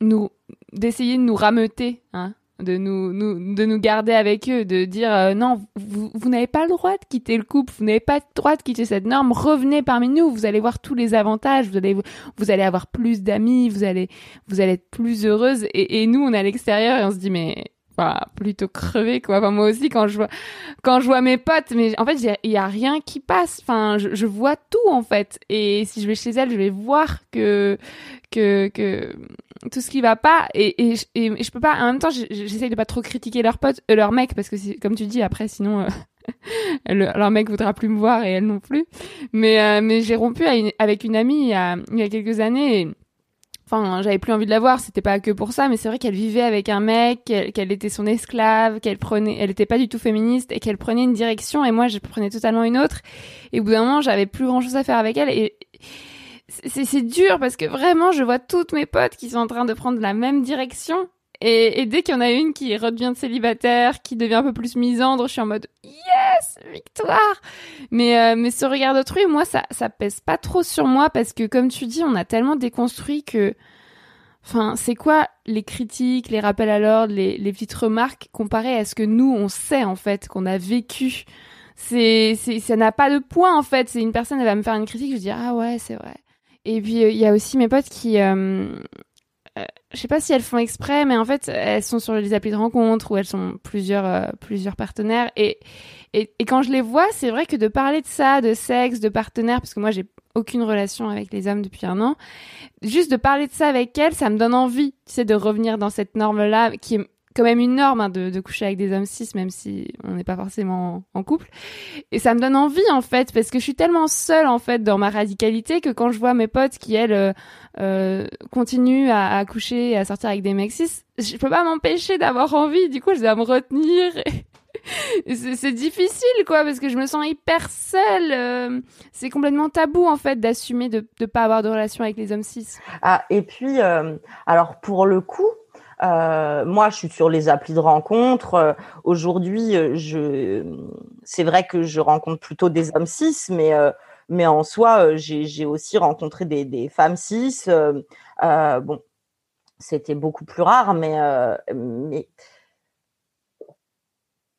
A: nous, d'essayer de nous rameuter, hein, de nous, nous, de nous garder avec eux, de dire, euh, non, vous, vous n'avez pas le droit de quitter le couple, vous n'avez pas le droit de quitter cette norme, revenez parmi nous, vous allez voir tous les avantages, vous allez, vous allez avoir plus d'amis, vous allez, vous allez être plus heureuse. Et, et nous, on est à l'extérieur et on se dit, mais, enfin, plutôt crevé quoi. Enfin, moi aussi quand je vois quand je vois mes potes, mais en fait il y a rien qui passe. Enfin, je, je, vois tout en fait. Et si je vais chez elle, je vais voir que que que tout ce qui va pas. Et et, et, je peux pas. En même temps, j'essaye de pas trop critiquer leurs potes, euh, leurs mecs, parce que comme tu dis après, sinon. Euh, [LAUGHS] leur mec voudra plus me voir et elle non plus. Mais, euh, mais j'ai rompu avec une amie il y a, il y a quelques années. Enfin j'avais plus envie de la voir c'était pas que pour ça mais c'est vrai qu'elle vivait avec un mec qu'elle était son esclave qu'elle prenait elle était pas du tout féministe et qu'elle prenait une direction et moi je prenais totalement une autre. Et au bout d'un moment j'avais plus grand chose à faire avec elle et c'est dur parce que vraiment je vois toutes mes potes qui sont en train de prendre la même direction et, et dès qu'il y en a une qui redevient célibataire, qui devient un peu plus misandre, je suis en mode yes, victoire. Mais euh, mais ce regard d'autrui, moi ça ça pèse pas trop sur moi parce que comme tu dis, on a tellement déconstruit que enfin, c'est quoi les critiques, les rappels à l'ordre, les les petites remarques comparées à ce que nous on sait en fait qu'on a vécu. C'est c'est ça n'a pas de point en fait, c'est une personne elle va me faire une critique, je dis ah ouais, c'est vrai. Et puis il y a aussi mes potes qui euh, euh, je sais pas si elles font exprès, mais en fait, elles sont sur les applis de rencontre ou elles sont plusieurs, euh, plusieurs partenaires. Et, et, et, quand je les vois, c'est vrai que de parler de ça, de sexe, de partenaire, parce que moi, j'ai aucune relation avec les hommes depuis un an, juste de parler de ça avec elles, ça me donne envie, tu sais, de revenir dans cette norme-là qui est quand même une norme hein, de, de, coucher avec des hommes cis, même si on n'est pas forcément en, couple. Et ça me donne envie, en fait, parce que je suis tellement seule, en fait, dans ma radicalité, que quand je vois mes potes qui, elles, euh, euh continuent à, à, coucher et à sortir avec des mecs cis, je peux pas m'empêcher d'avoir envie. Du coup, je dois me retenir. [LAUGHS] c'est difficile, quoi, parce que je me sens hyper seule. Euh, c'est complètement tabou, en fait, d'assumer de ne pas avoir de relation avec les hommes cis.
F: Ah, et puis, euh, alors, pour le coup, euh, moi, je suis sur les applis de rencontre. Euh, aujourd'hui, euh, c'est vrai que je rencontre plutôt des hommes cis, mais mais en soi, j'ai aussi rencontré des, femmes cis. bon, c'était beaucoup plus rare, mais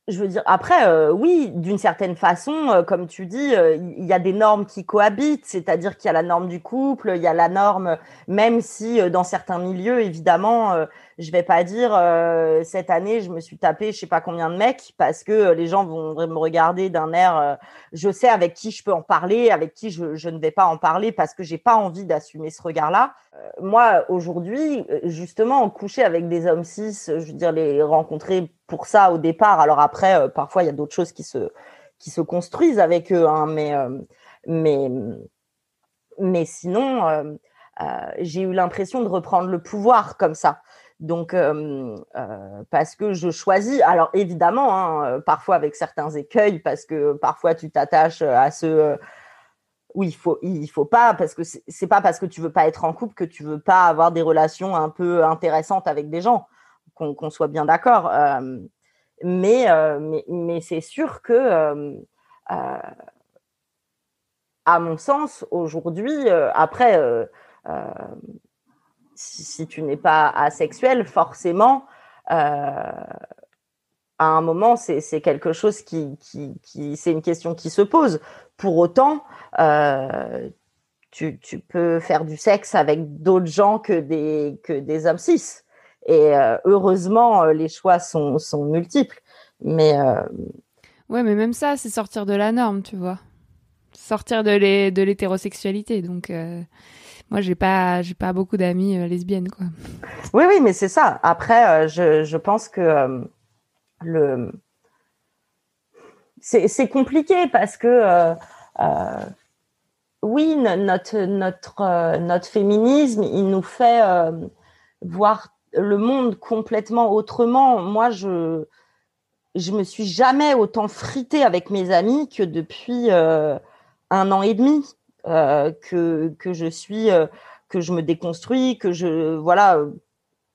F: je veux dire, après, oui, d'une certaine façon, comme tu dis, il y a des normes qui cohabitent, c'est-à-dire qu'il y a la norme du couple, il y a la norme, même si dans certains milieux, évidemment, je vais pas dire cette année, je me suis tapé je sais pas combien de mecs parce que les gens vont me regarder d'un air, je sais avec qui je peux en parler, avec qui je, ne vais pas en parler parce que j'ai pas envie d'assumer ce regard-là. moi, aujourd'hui, justement, en coucher avec des hommes cis, je veux dire, les rencontrer pour ça au départ. Alors après, euh, parfois, il y a d'autres choses qui se, qui se construisent avec eux, hein, mais, euh, mais, mais sinon, euh, j'ai eu l'impression de reprendre le pouvoir comme ça. Donc, parce que je choisis, alors évidemment, hein, parfois avec certains écueils, parce que parfois tu t'attaches à ce oui, il faut, il faut pas, parce que c'est pas parce que tu veux pas être en couple que tu veux pas avoir des relations un peu intéressantes avec des gens qu'on soit bien d'accord. Mais, mais, mais c'est sûr que, à mon sens, aujourd'hui, après, si, tu n'es pas asexuel, forcément, à un moment, c'est quelque chose qui, qui, qui c'est une question qui se pose. Pour autant, euh, tu, peux faire du sexe avec d'autres gens que des, hommes cis. Et euh, heureusement, euh, les choix sont, sont multiples. Mais euh,
A: ouais, mais même ça, c'est sortir de la norme, tu vois. Sortir de l'hétérosexualité. Donc moi, j'ai pas, j'ai pas beaucoup d'amis lesbiennes, quoi.
F: Oui, oui, mais c'est ça. Après, je, je pense que le c'est compliqué parce que oui, notre notre notre féminisme, il nous fait voir le monde complètement autrement. Moi, je je me suis jamais autant fritée avec mes amis que depuis euh, un an et demi euh, que que je suis euh, que je me déconstruis, que je voilà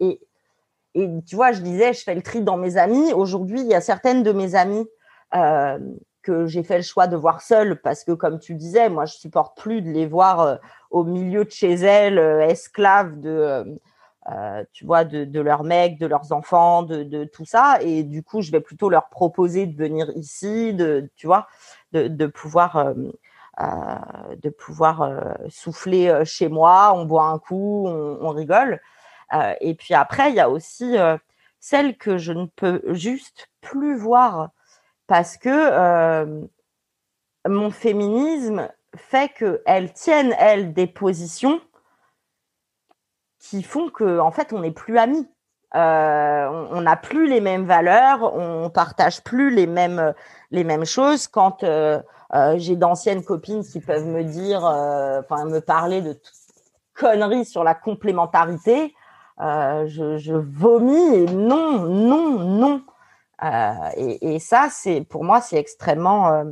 F: et et tu vois, je disais, je fais le tri dans mes amis. Aujourd'hui, il y a certaines de mes amies que j'ai fait le choix de voir seules parce que, comme tu disais, moi, je supporte plus de les voir au milieu de chez elles, esclaves de euh, tu vois, de, de leurs mecs, de leurs enfants, de, de, tout ça. Et du coup, je vais plutôt leur proposer de venir ici, de, tu vois, de, de pouvoir, euh, euh, de pouvoir euh, souffler euh, chez moi. On boit un coup, on, rigole. et puis après, il y a aussi celles que je ne peux juste plus voir parce que euh, mon féminisme fait qu'elles tiennent, elles, des positions qui font que en fait on n'est plus amis. Euh, on n'a plus les mêmes valeurs, on partage plus les mêmes les mêmes choses. Quand euh, euh, j'ai d'anciennes copines qui peuvent me dire, euh, enfin me parler de conneries sur la complémentarité, euh, je, vomis et non, non, non. Et, ça, c'est pour moi, c'est extrêmement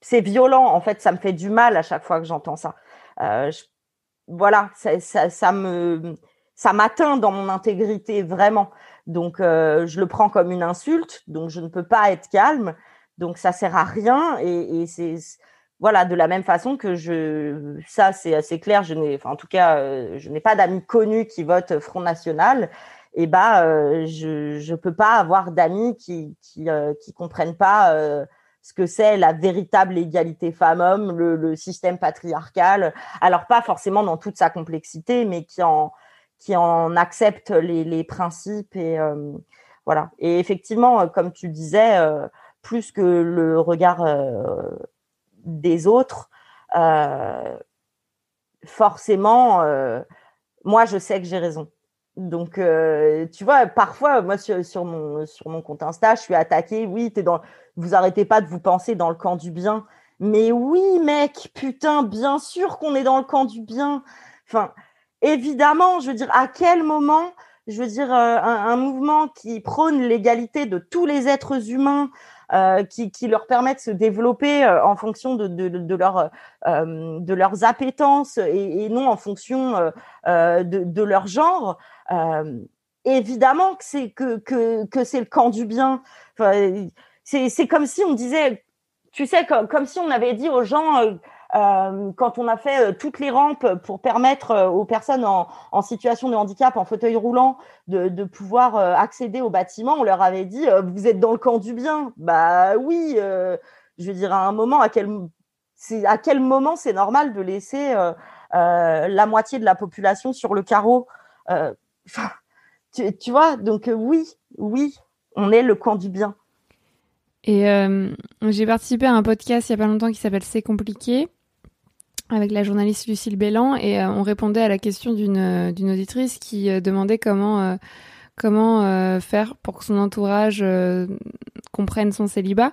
F: c'est violent. En fait ça me fait du mal à chaque fois que j'entends ça. Voilà ça, me ça m'atteint dans mon intégrité vraiment. Donc je le prends comme une insulte. Donc je ne peux pas être calme donc ça sert à rien et, et c'est voilà de la même façon que je ça c'est assez clair je n'ai enfin en tout cas euh, je n'ai pas d'amis connus qui votent Front National et bah euh, je je peux pas avoir d'amis qui qui euh, qui comprennent pas euh, ce que c'est la véritable égalité femmes-hommes, le, le système patriarcal. Alors pas forcément dans toute sa complexité, mais qui en qui en accepte les, les principes et euh, voilà. Et effectivement, euh, comme tu disais, plus que le regard euh, des autres, euh, forcément, euh, moi je sais que j'ai raison. Donc, tu vois, parfois, moi, sur, mon, compte Insta, je suis attaquée. Oui, t'es dans, vous arrêtez pas de vous penser dans le camp du bien. Mais oui, mec, putain, bien sûr qu'on est dans le camp du bien. Enfin, évidemment, je veux dire, à quel moment, je veux dire, un, mouvement qui prône l'égalité de tous les êtres humains, qui, qui leur permet de se développer euh, en fonction de, de, de, leur, euh, de leurs appétences et, et non en fonction euh, euh, de, de leur genre, euh, évidemment que c'est que, que, que c'est le camp du bien. Enfin, c'est comme si on disait, tu sais, comme, comme si on avait dit aux gens, euh, euh, quand on a fait euh, toutes les rampes pour permettre euh, aux personnes en, situation de handicap, en fauteuil roulant, de, pouvoir accéder au bâtiment, on leur avait dit, vous êtes dans le camp du bien. Bah oui, je veux dire, à un moment, à quel, moment c'est normal de laisser la moitié de la population sur le carreau tu, vois, donc oui, oui, on est le camp du bien.
A: Et j'ai participé à un podcast il y a pas longtemps qui s'appelle C'est compliqué avec la journaliste Lucille Bélan et euh, on répondait à la question d'une euh, auditrice qui euh, demandait comment comment faire pour que son entourage comprenne son célibat.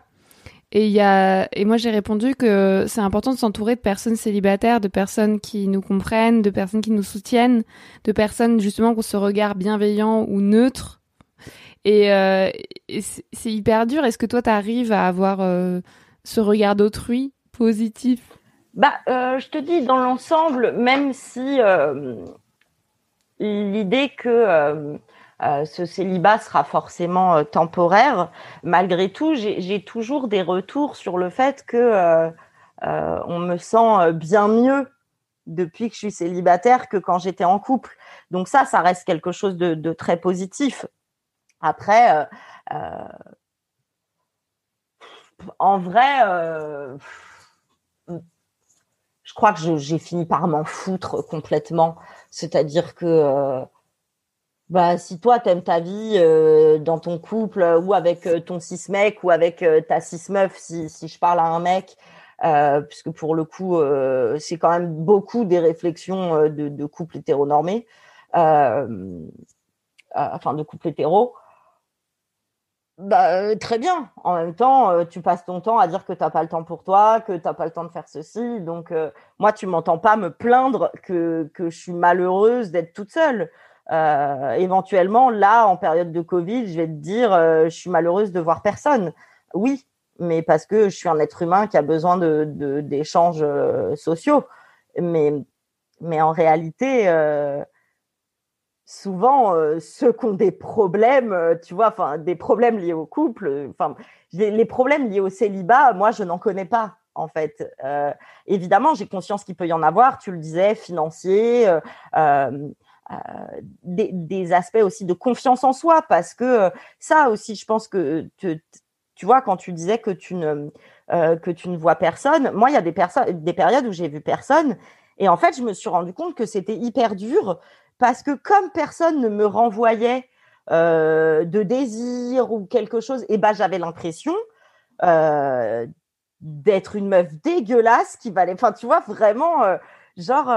A: Et y a et moi j'ai répondu que c'est important de s'entourer de personnes célibataires, de personnes qui nous comprennent, de personnes qui nous soutiennent, de personnes justement qui ont ce regard bienveillant ou neutre. Et, c'est hyper dur. Est-ce que toi, tu arrives à avoir ce regard d'autrui positif?
F: Bah, euh, je te dis, dans l'ensemble, même si euh, l'idée que euh, ce célibat sera forcément temporaire, malgré tout, j'ai toujours des retours sur le fait que on me sent bien mieux depuis que je suis célibataire que quand j'étais en couple. Donc ça, ça reste quelque chose de, très positif. Après, en vrai, je crois que j'ai fini par m'en foutre complètement. C'est-à-dire que euh, bah, si toi, t'aimes ta vie euh, dans ton couple ou avec euh, ton cis mec ou avec ta cis meuf, si, je parle à un mec, euh, puisque pour le coup, c'est quand même beaucoup des réflexions de, de couple hétéronormé, enfin de couple hétéro. Bah, euh, très bien. En même temps, euh, tu passes ton temps à dire que t'as pas le temps pour toi, que t'as pas le temps de faire ceci. Donc, euh, moi, tu m'entends pas me plaindre que, que je suis malheureuse d'être toute seule. Euh, éventuellement, là, en période de Covid, je vais te dire, euh, je suis malheureuse de voir personne. Oui, mais parce que je suis un être humain qui a besoin de, de- d'échanges euh, sociaux. Mais, mais en réalité, souvent euh, ceux qui ont des problèmes, euh, tu vois, enfin des problèmes liés au couple, euh, enfin les, problèmes liés au célibat, moi je n'en connais pas en fait. Évidemment, j'ai conscience qu'il peut y en avoir, tu le disais, financier, des, aspects aussi de confiance en soi, parce que ça aussi, je pense que tu vois, quand tu disais que tu ne que tu ne vois personne, moi il y a des des périodes où j'ai vu personne, et en fait je me suis rendu compte que c'était hyper dur parce que comme personne ne me renvoyait euh, de désir ou quelque chose, et ben j'avais l'impression euh, d'être une meuf dégueulasse qui valait, enfin tu vois vraiment euh, genre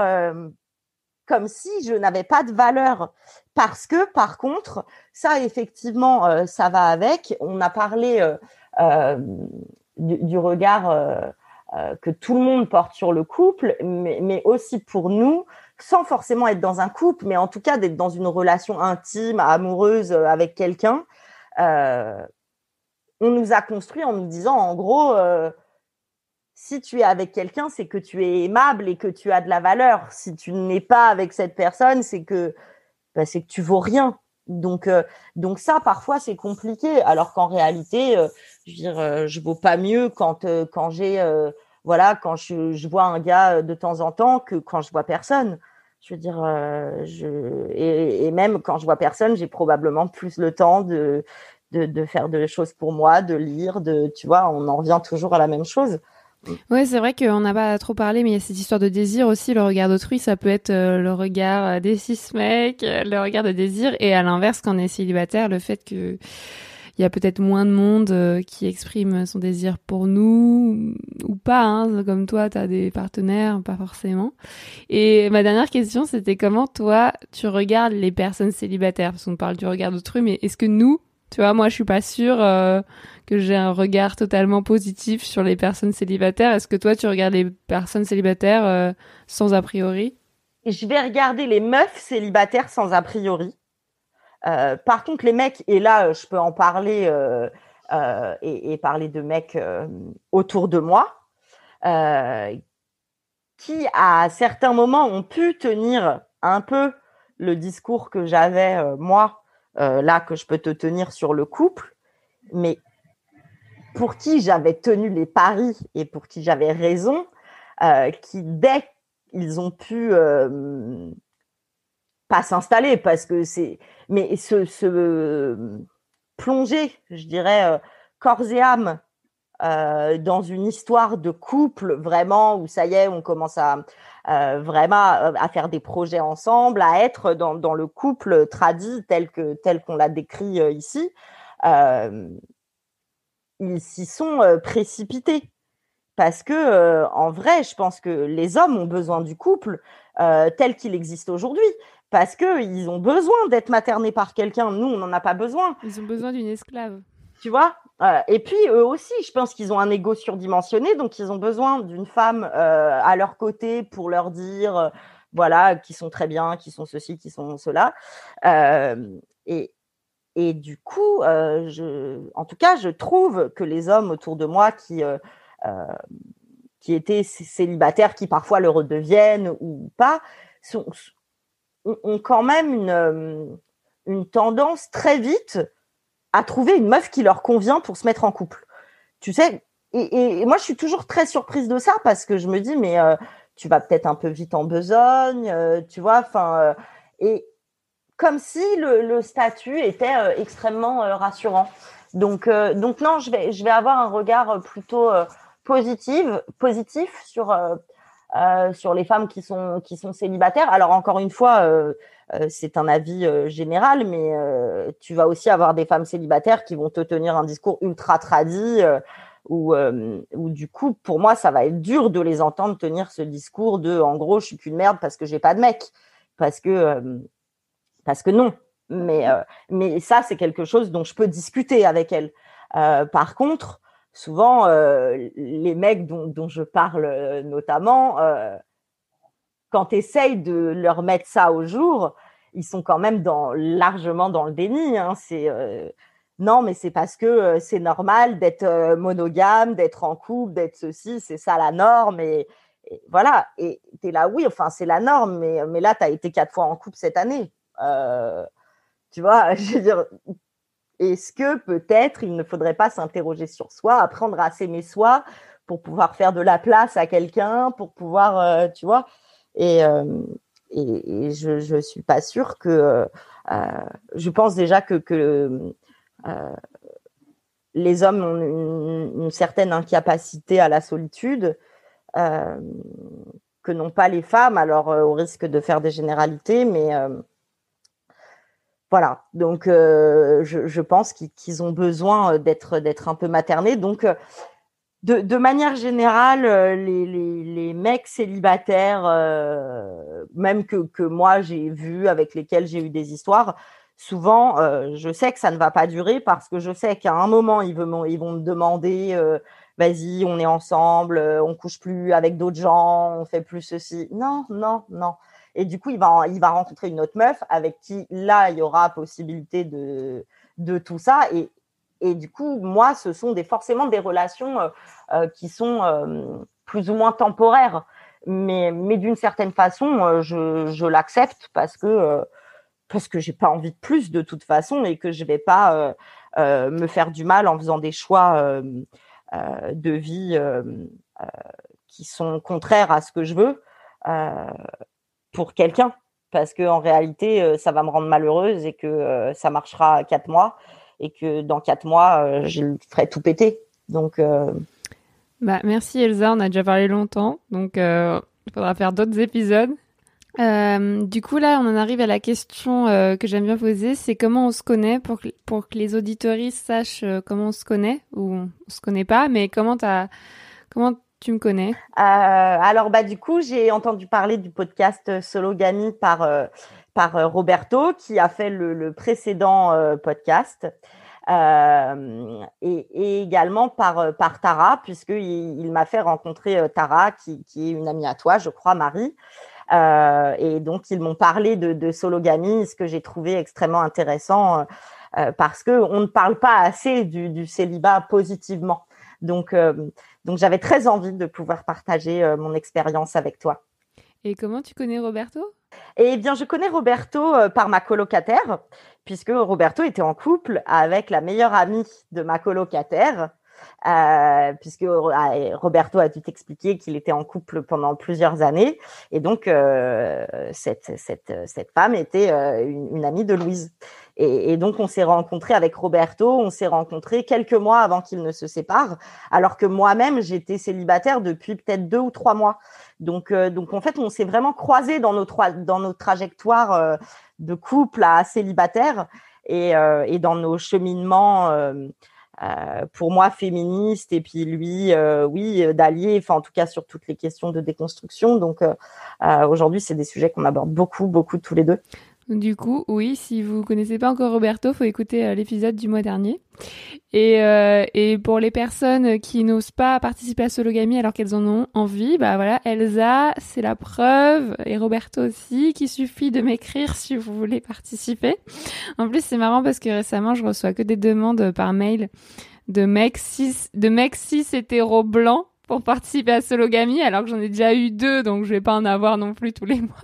F: comme si je n'avais pas de valeur. Parce que par contre, ça effectivement, ça va avec. On a parlé du, regard que tout le monde porte sur le couple, mais aussi pour nous, sans forcément être dans un couple, mais en tout cas d'être dans une relation intime, amoureuse euh, avec quelqu'un. euh, on nous a construit en nous disant, en gros, euh, si tu es avec quelqu'un, c'est que tu es aimable et que tu as de la valeur. Si tu n'es pas avec cette personne, c'est que bah, c'est que tu vaux rien. Donc, donc ça, parfois, c'est compliqué. Alors qu'en réalité, je veux dire, je vaux pas mieux quand quand j'ai voilà quand je, vois un gars euh, de temps en temps que quand je vois personne. Je veux dire, euh, je et, même quand je vois personne, j'ai probablement plus le temps de, de faire des choses pour moi, de lire, de tu vois, on en revient toujours à la même chose.
A: Ouais, c'est vrai qu'on n'a pas trop parlé, mais il y a cette histoire de désir aussi. Le regard d'autrui, ça peut être euh, le regard des six mecs, le regard de désir, et à l'inverse, quand on est célibataire, le fait que il y a peut-être moins de monde euh, qui exprime son désir pour nous ou pas. Hein, comme toi, tu as des partenaires, pas forcément. Et ma dernière question, c'était comment toi, tu regardes les personnes célibataires? Parce qu'on parle du regard d'autrui, mais est-ce que nous, tu vois, moi, je suis pas sûre euh, que j'ai un regard totalement positif sur les personnes célibataires. Est-ce que toi, tu regardes les personnes célibataires euh, sans a priori?
F: Je vais regarder les meufs célibataires sans a priori. Euh, par contre, les mecs, et là, je peux en parler euh, euh, et, et parler de mecs autour de moi, qui à certains moments ont pu tenir un peu le discours que j'avais moi, là que je peux te tenir sur le couple, mais pour qui j'avais tenu les paris et pour qui j'avais raison, qui dès qu'ils ont pu pas s'installer parce que c'est mais se, se plonger je dirais euh, corps et âme euh, dans une histoire de couple vraiment où ça y est on commence à euh, vraiment euh, à faire des projets ensemble à être dans, dans le couple tradit tel que tel qu'on l'a décrit euh, ici euh, ils s'y sont euh, précipités. Parce que euh, en vrai, je pense que les hommes ont besoin du couple euh, tel qu'il existe aujourd'hui parce que ils ont besoin d'être maternés par quelqu'un. Nous, on n'en a pas besoin.
A: Ils ont besoin d'une esclave.
F: Tu vois Euh, Et puis eux aussi, je pense qu'ils ont un ego surdimensionné, donc ils ont besoin d'une femme euh, à leur côté pour leur dire, euh, voilà, qui sont très bien, qui sont ceci, qui sont cela. Euh, et et du coup, je, en tout cas, je trouve que les hommes autour de moi qui qui étaient célibataires, qui parfois le redeviennent ou pas, sont, ont, quand même une, euh, une tendance très vite à trouver une meuf qui leur convient pour se mettre en couple. Tu sais, et, et- moi je suis toujours très surprise de ça parce que je me dis mais euh, tu vas peut-être un peu vite en besogne, euh, tu vois, enfin et comme si le, le statut était extrêmement rassurant. Donc donc non, je vais je vais avoir un regard plutôt positif positif sur euh, sur les femmes qui sont qui sont célibataires. Alors encore une fois, euh, euh, c'est un avis général, mais tu vas aussi avoir des femmes célibataires qui vont te tenir un discours ultra tradit, euh, où, du coup, pour moi, ça va être dur de les entendre tenir ce discours de, en gros, je suis qu'une merde parce que j'ai pas de mec, parce que parce que non. Mais mais ça, c'est quelque chose dont je peux discuter avec elles. Par contre, souvent, euh, les mecs dont, je parle euh, notamment, euh, quand tu essayes de leur mettre ça au jour, ils sont quand même largement dans le déni. Hein. C'est non, mais c'est parce que c'est normal d'être monogame, d'être en couple, d'être ceci, c'est ça la norme. Et, voilà. Et tu es là, oui, enfin, c'est la norme, mais, mais là, tu as été quatre fois en couple cette année. Tu vois, [LAUGHS] je veux dire, est-ce que peut-être il ne faudrait pas s'interroger sur soi, apprendre à s'aimer soi pour pouvoir faire de la place à quelqu'un, pour pouvoir, euh, tu vois, et, euh, et, je je suis pas sûre que, euh, je pense déjà que que les hommes ont une, certaine incapacité à la solitude, que n'ont pas les femmes. Alors, au risque de faire des généralités, mais voilà. Donc, euh, je, je pense qu'ils ont besoin euh, d'être d'être un peu maternés. Donc, euh, de, de manière générale, euh, les, mecs célibataires, même que, que moi j'ai vu, avec lesquels j'ai eu des histoires, souvent, euh, je sais que ça ne va pas durer parce que je sais qu'à un moment, ils, vont, ils vont me demander, vas-y, on est ensemble, on couche plus avec d'autres gens, on fait plus ceci. Non, non, non. Et du coup, il va, il va rencontrer une autre meuf avec qui, là, il y aura possibilité de, de tout ça. Et, et du coup, moi, ce sont des, forcément des relations euh, euh, qui sont euh, plus ou moins temporaires. Mais, mais d'une certaine façon, je, je l'accepte parce que parce que j'ai pas envie de plus de toute façon et que je vais pas me faire du mal en faisant des choix de vie qui sont contraires à ce que je veux pour quelqu'un. Parce que en réalité euh, ça va me rendre malheureuse et que euh, ça marchera quatre mois et que dans quatre mois euh, je le ferai tout péter. Donc
A: Bah, merci Elsa, on a déjà parlé longtemps, donc il faudra faire d'autres épisodes. Du coup, là, on en arrive à la question que j'aime bien poser, c'est comment on se connaît pour que, pour que les auditoristes sachent comment on se connaît, ou on se connaît pas, mais comment t'as, comment tu me connais.
F: Euh, alors bah du coup j'ai entendu parler du podcast Sologamy par euh, par euh, Roberto qui a fait le, précédent euh, podcast. Euh, et, également par euh, par Tara puisque il, m'a fait rencontrer euh, Tara qui, qui est une amie à toi je crois Marie. Euh, et donc ils m'ont parlé de, de Sologamy ce que j'ai trouvé extrêmement intéressant euh, euh, parce que on ne parle pas assez du, du célibat positivement. Donc euh, donc j'avais très envie de pouvoir partager euh, mon expérience avec toi.
A: Et comment tu connais Roberto?
F: Eh bien, je connais Roberto euh, par ma colocataire, puisque Roberto était en couple avec la meilleure amie de ma colocataire, euh, puisque euh, Roberto a dû t'expliquer qu'il était en couple pendant plusieurs années, et donc euh, cette, cette, cette femme était euh, une, une amie de Louise. Et, et donc, on s'est rencontrés avec Roberto, on s'est rencontrés quelques mois avant qu'il ne se sépare, alors que moi-même, j'étais célibataire depuis peut-être deux ou trois mois. Donc, euh, donc en fait, on s'est vraiment croisés dans nos, trois, dans nos trajectoires euh, de couple à célibataire et, euh, et dans nos cheminements, euh, euh, pour moi, féministes, et puis lui, euh, oui, d'allié, enfin en tout cas sur toutes les questions de déconstruction. Donc euh, euh, aujourd'hui, c'est des sujets qu'on aborde beaucoup, beaucoup tous les deux.
A: Du coup, oui, si vous connaissez pas encore Roberto, faut écouter euh, l'épisode du mois dernier. Et, euh, et pour les personnes qui n'osent pas participer à Sologamy alors qu'elles en ont envie, bah voilà, Elsa, c'est la preuve, et Roberto aussi, qu'il suffit de m'écrire si vous voulez participer. En plus, c'est marrant parce que récemment, je reçois que des demandes par mail de mecs cis, de mecs cis hétéros blancs pour participer à Sologamy alors que j'en ai déjà eu deux, donc je vais pas en avoir non plus tous les mois.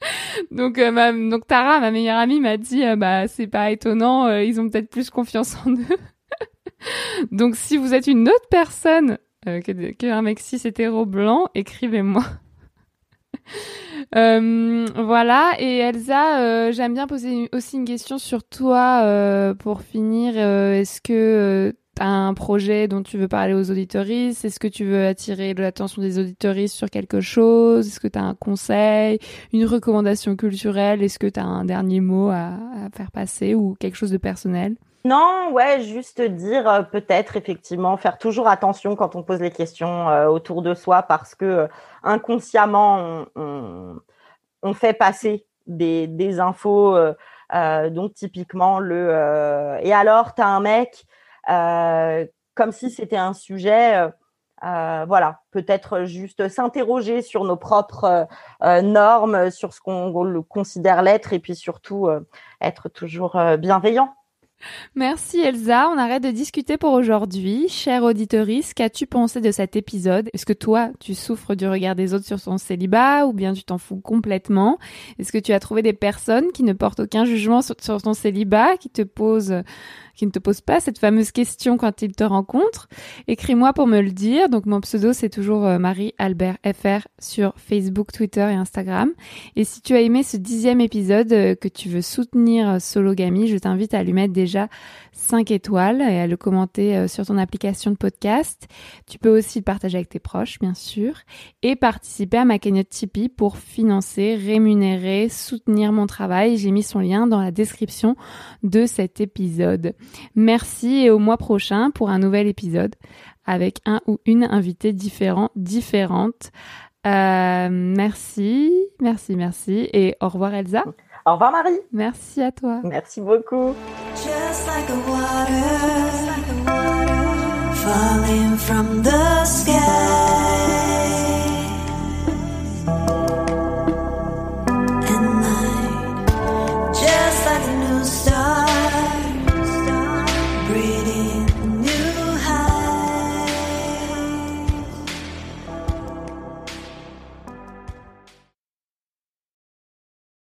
A: [LAUGHS] Donc, euh, donc Tara, ma meilleure amie, m'a dit euh, bah c'est pas étonnant, euh, ils ont peut-être plus confiance en eux. [LAUGHS] donc si vous êtes une autre personne euh, que qu'un mec cis hétéro blanc, écrivez-moi. [LAUGHS] Euh, voilà et Elsa, j'aime bien poser aussi une question sur toi pour finir. Est-ce que un projet dont tu veux parler aux auditoristes? Est-ce que tu veux attirer l'attention des auditoristes sur quelque chose? Est-ce que t'as un conseil, une recommandation culturelle? Est-ce que t'as un dernier mot à, faire passer ou quelque chose de personnel?
F: Non, ouais, juste dire euh, peut-être effectivement faire toujours attention quand on pose les questions euh, autour de soi parce que euh, inconsciemment on, fait passer des, infos. donc typiquement le et alors t'as un mec? Comme si c'était un sujet. euh, euh, voilà, peut-être juste s'interroger sur nos propres euh, euh, normes, sur ce qu'on considère l'être, et puis surtout euh, être toujours euh, bienveillant.
A: Merci Elsa, on arrête de discuter pour aujourd'hui. Chère auditorice, qu'as-tu pensé de cet épisode? Est-ce que toi, tu souffres du regard des autres sur ton célibat ou bien tu t'en fous complètement? Est-ce que tu as trouvé des personnes qui ne portent aucun jugement sur ton célibat, qui te posent qui ne te posent pas cette fameuse question quand ils te rencontrent Écris-moi pour me le dire. Donc mon pseudo c'est toujours euh, Marie Albert FR sur Facebook, Twitter et Instagram. Et si tu as aimé ce dixième épisode, euh, que tu veux soutenir euh, Sologamy, je t'invite à lui mettre déjà 5 étoiles et à le commenter euh, sur ton application de podcast. Tu peux aussi le partager avec tes proches, bien sûr, et participer à ma cagnotte Tipeee pour financer, rémunérer, soutenir mon travail. J'ai mis son lien dans la description de cet épisode. Merci et au mois prochain pour un nouvel épisode avec un ou une invitée différent, différente. Euh, merci, merci, merci et au revoir Elsa.
F: Au revoir Marie.
A: Merci à toi.
F: Merci beaucoup.
G: Just like a water falling from the sky.